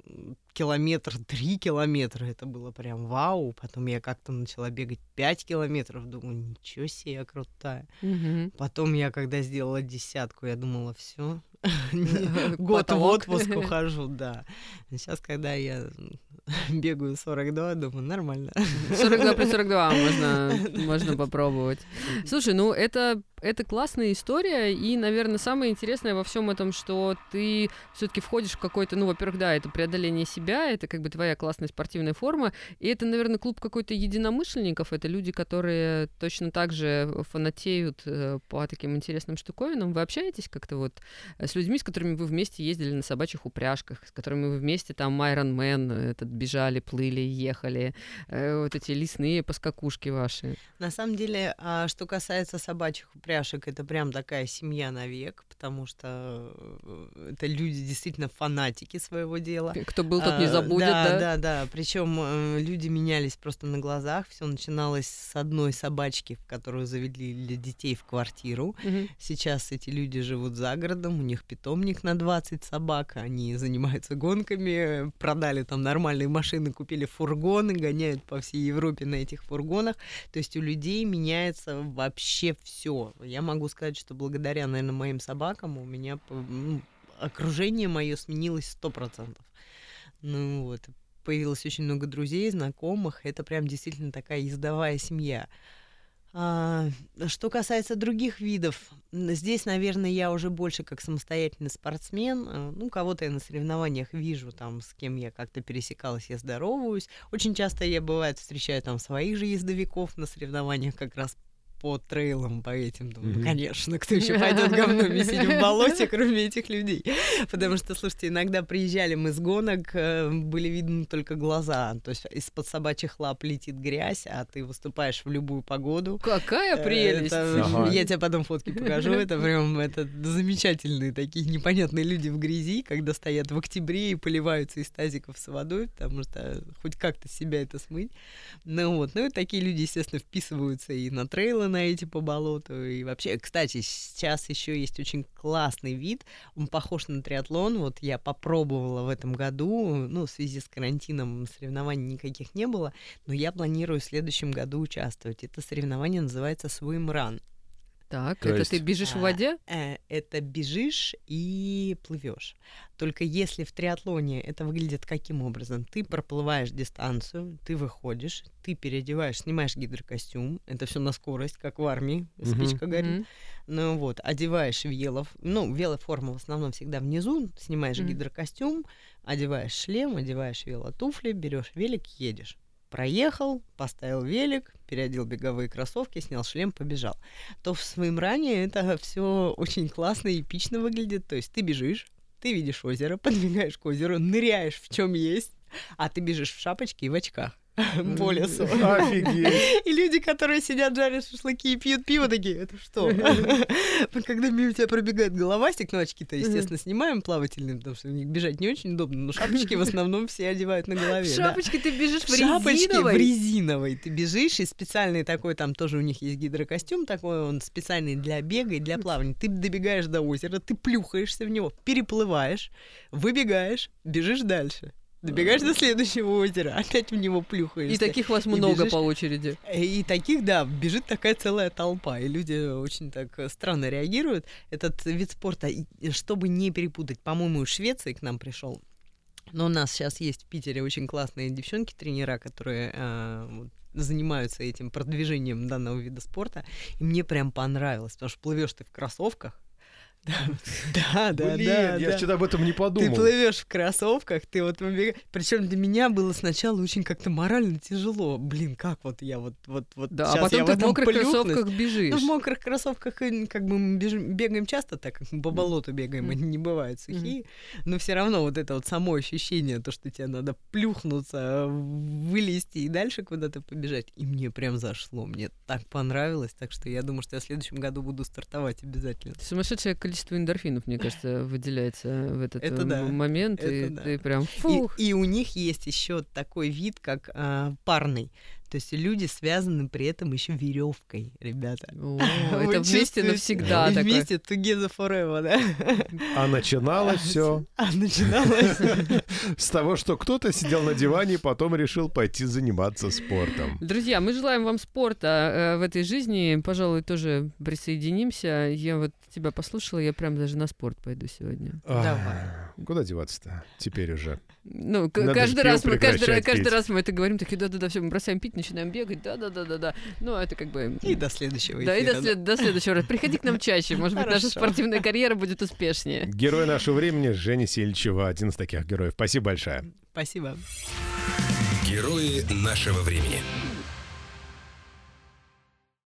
километр, три километра, это было прям вау. Потом я как-то начала бегать пять километров, думаю, ничего себе, я крутая. Угу. Потом я, когда сделала десятку, я думала, все, год в отпуск ухожу, да. Сейчас, когда я бегаю 42, думаю, нормально. 42 плюс 42 можно, можно попробовать. Слушай, ну это это классная история, и, наверное, самое интересное во всем этом, что ты все-таки входишь в какой-то, ну, во-первых, да, это преодоление себя, это как бы твоя классная спортивная форма, и это, наверное, клуб какой-то единомышленников, это люди, которые точно так же фанатеют э, по таким интересным штуковинам. Вы общаетесь как-то вот с людьми, с которыми вы вместе ездили на собачьих упряжках, с которыми вы вместе там Iron Man, этот бежали, плыли, ехали, э, вот эти лесные поскакушки ваши. На самом деле, а, что касается собачьих упряжек, это прям такая семья навек, потому что э, это люди действительно фанатики своего дела. Кто был, тот не А, забудет, да? да? Да, да, Причем люди менялись просто на глазах. Все начиналось с одной собачки, в которую завели для детей в квартиру. Мгм. Сейчас эти люди живут за городом, у них питомник на 20 собак, они занимаются гонками, продали там нормальные машины, купили фургоны, гоняют по всей Европе на этих фургонах. То есть у людей меняется вообще все. Я могу сказать, что благодаря, наверное, моим собакам у меня ну, окружение мое сменилось сто процентов. Ну вот, появилось очень много друзей, знакомых. Это прям действительно такая ездовая семья. А, что касается других видов, здесь, наверное, я уже больше как самостоятельный спортсмен. А, Ну, кого-то я на соревнованиях вижу, там, с кем я как-то пересекалась, я здороваюсь. Очень часто я, бывает, встречаю там своих же ездовиков на соревнованиях как раз по трейлам, по этим. Думаю, Мгм. конечно, кто еще пойдет говно месить в болоте, кроме этих людей. Потому что, слушайте, иногда приезжали мы с гонок, э, были видны только глаза. То есть из-под собачьих лап летит грязь, а ты выступаешь в любую погоду. Какая Э, прелесть! это- Ага. Я тебе потом фотки покажу. Это прям это замечательные такие непонятные люди в грязи, когда стоят в октябре и поливаются из тазиков с водой, потому что хоть как-то себя это смыть. Ну вот, ну и такие люди, естественно, вписываются и на трейлы на эти по болоту. И вообще, кстати, сейчас еще есть очень классный вид. Он похож на триатлон. Вот я попробовала в этом году. Ну, в связи с карантином соревнований никаких не было. Но я планирую в следующем году участвовать. Это соревнование называется Swim Run. Так, То это есть- ты бежишь в А, воде? э, Это бежишь и плывешь. Только если в триатлоне это выглядит каким образом? Ты проплываешь дистанцию, ты выходишь, ты переодеваешь, снимаешь гидрокостюм. Это все на скорость, как в армии, спичка горит. Мгм. Ну вот, одеваешь велов, ну, велоформа в основном всегда внизу, снимаешь гидрокостюм, одеваешь шлем, одеваешь велотуфли, берешь велик, едешь. Проехал, поставил велик, переодел беговые кроссовки, снял шлем, побежал. То в своем ране это все очень классно и эпично выглядит. То есть ты бежишь, ты видишь озеро, подбегаешь к озеру, ныряешь в чем есть, а ты бежишь в шапочке и в очках по лесу. Офигеть. И люди, которые сидят, жарят шашлыки и пьют пиво, такие, это что? Когда мимо тебя пробегает головастик, ну очки-то, естественно, снимаем плавательные, потому что в них бежать не очень удобно, но шапочки в основном все одевают на голове. В шапочке ты бежишь в шапочке в резиновой? резиновой ты бежишь, и специальный такой, там тоже у них есть гидрокостюм такой, он специальный для бега и для плавания. Ты добегаешь до озера, ты плюхаешься в него, переплываешь, выбегаешь, бежишь дальше. Добегаешь до следующего озера, опять в него плюхаешься. И таких вас много бежишь. по очереди. И таких, да, бежит такая целая толпа, и люди очень так э, странно реагируют. Этот вид спорта, чтобы не перепутать, по-моему, из Швеции к нам пришел. Но у нас сейчас есть в Питере очень классные девчонки-тренера, которые э, вот занимаются этим продвижением данного вида спорта. И мне прям понравилось, потому что плывешь ты в кроссовках. Да, да, Блин, да. я да. что-то об этом не Ты подумал. плывешь в кроссовках, ты вот Причем для меня было сначала очень как-то морально тяжело. Блин, как вот я вот вот вот Да, а потом ты в мокрых плюхнусь. кроссовках Ну, бежишь. в мокрых кроссовках как бы мы бежим- бегаем часто, так как мы по болоту бегаем, они не бывают сухие. Но все равно вот это вот само ощущение, то, что тебе надо плюхнуться, вылезти и дальше куда-то побежать. И мне прям зашло, мне так понравилось. Так что я думаю, что я в следующем году буду стартовать обязательно. Сумасшедшее количество эндорфинов, мне кажется, выделяется в этот Это э, да, момент, и это да. ты прям И, фух. и у них есть еще такой вид, как а, парный. То есть люди связаны при этом еще веревкой, ребята. О, это вместе навсегда вместе together forever, да? А начиналось все А начиналось... с того, что кто-то сидел на диване и потом решил пойти заниматься спортом. Друзья, мы желаем вам спорта э, в этой жизни. Пожалуй, тоже присоединимся. Я вот тебя послушала, я прям даже на спорт пойду сегодня. Ах, Куда деваться-то теперь уже? Ну, каждый раз мы каждый, каждый раз мы это говорим, такие, да-да-да, все, мы бросаем пить, начинаем бегать, да-да-да-да-да. Ну, это как бы... И до следующего Да, и до, эфира, след- до следующего раза. Приходи к нам чаще, может быть, наша спортивная карьера будет успешнее. Герой нашего времени Женя Сельчева, один из таких героев. Спасибо большое. Спасибо. Герои нашего времени.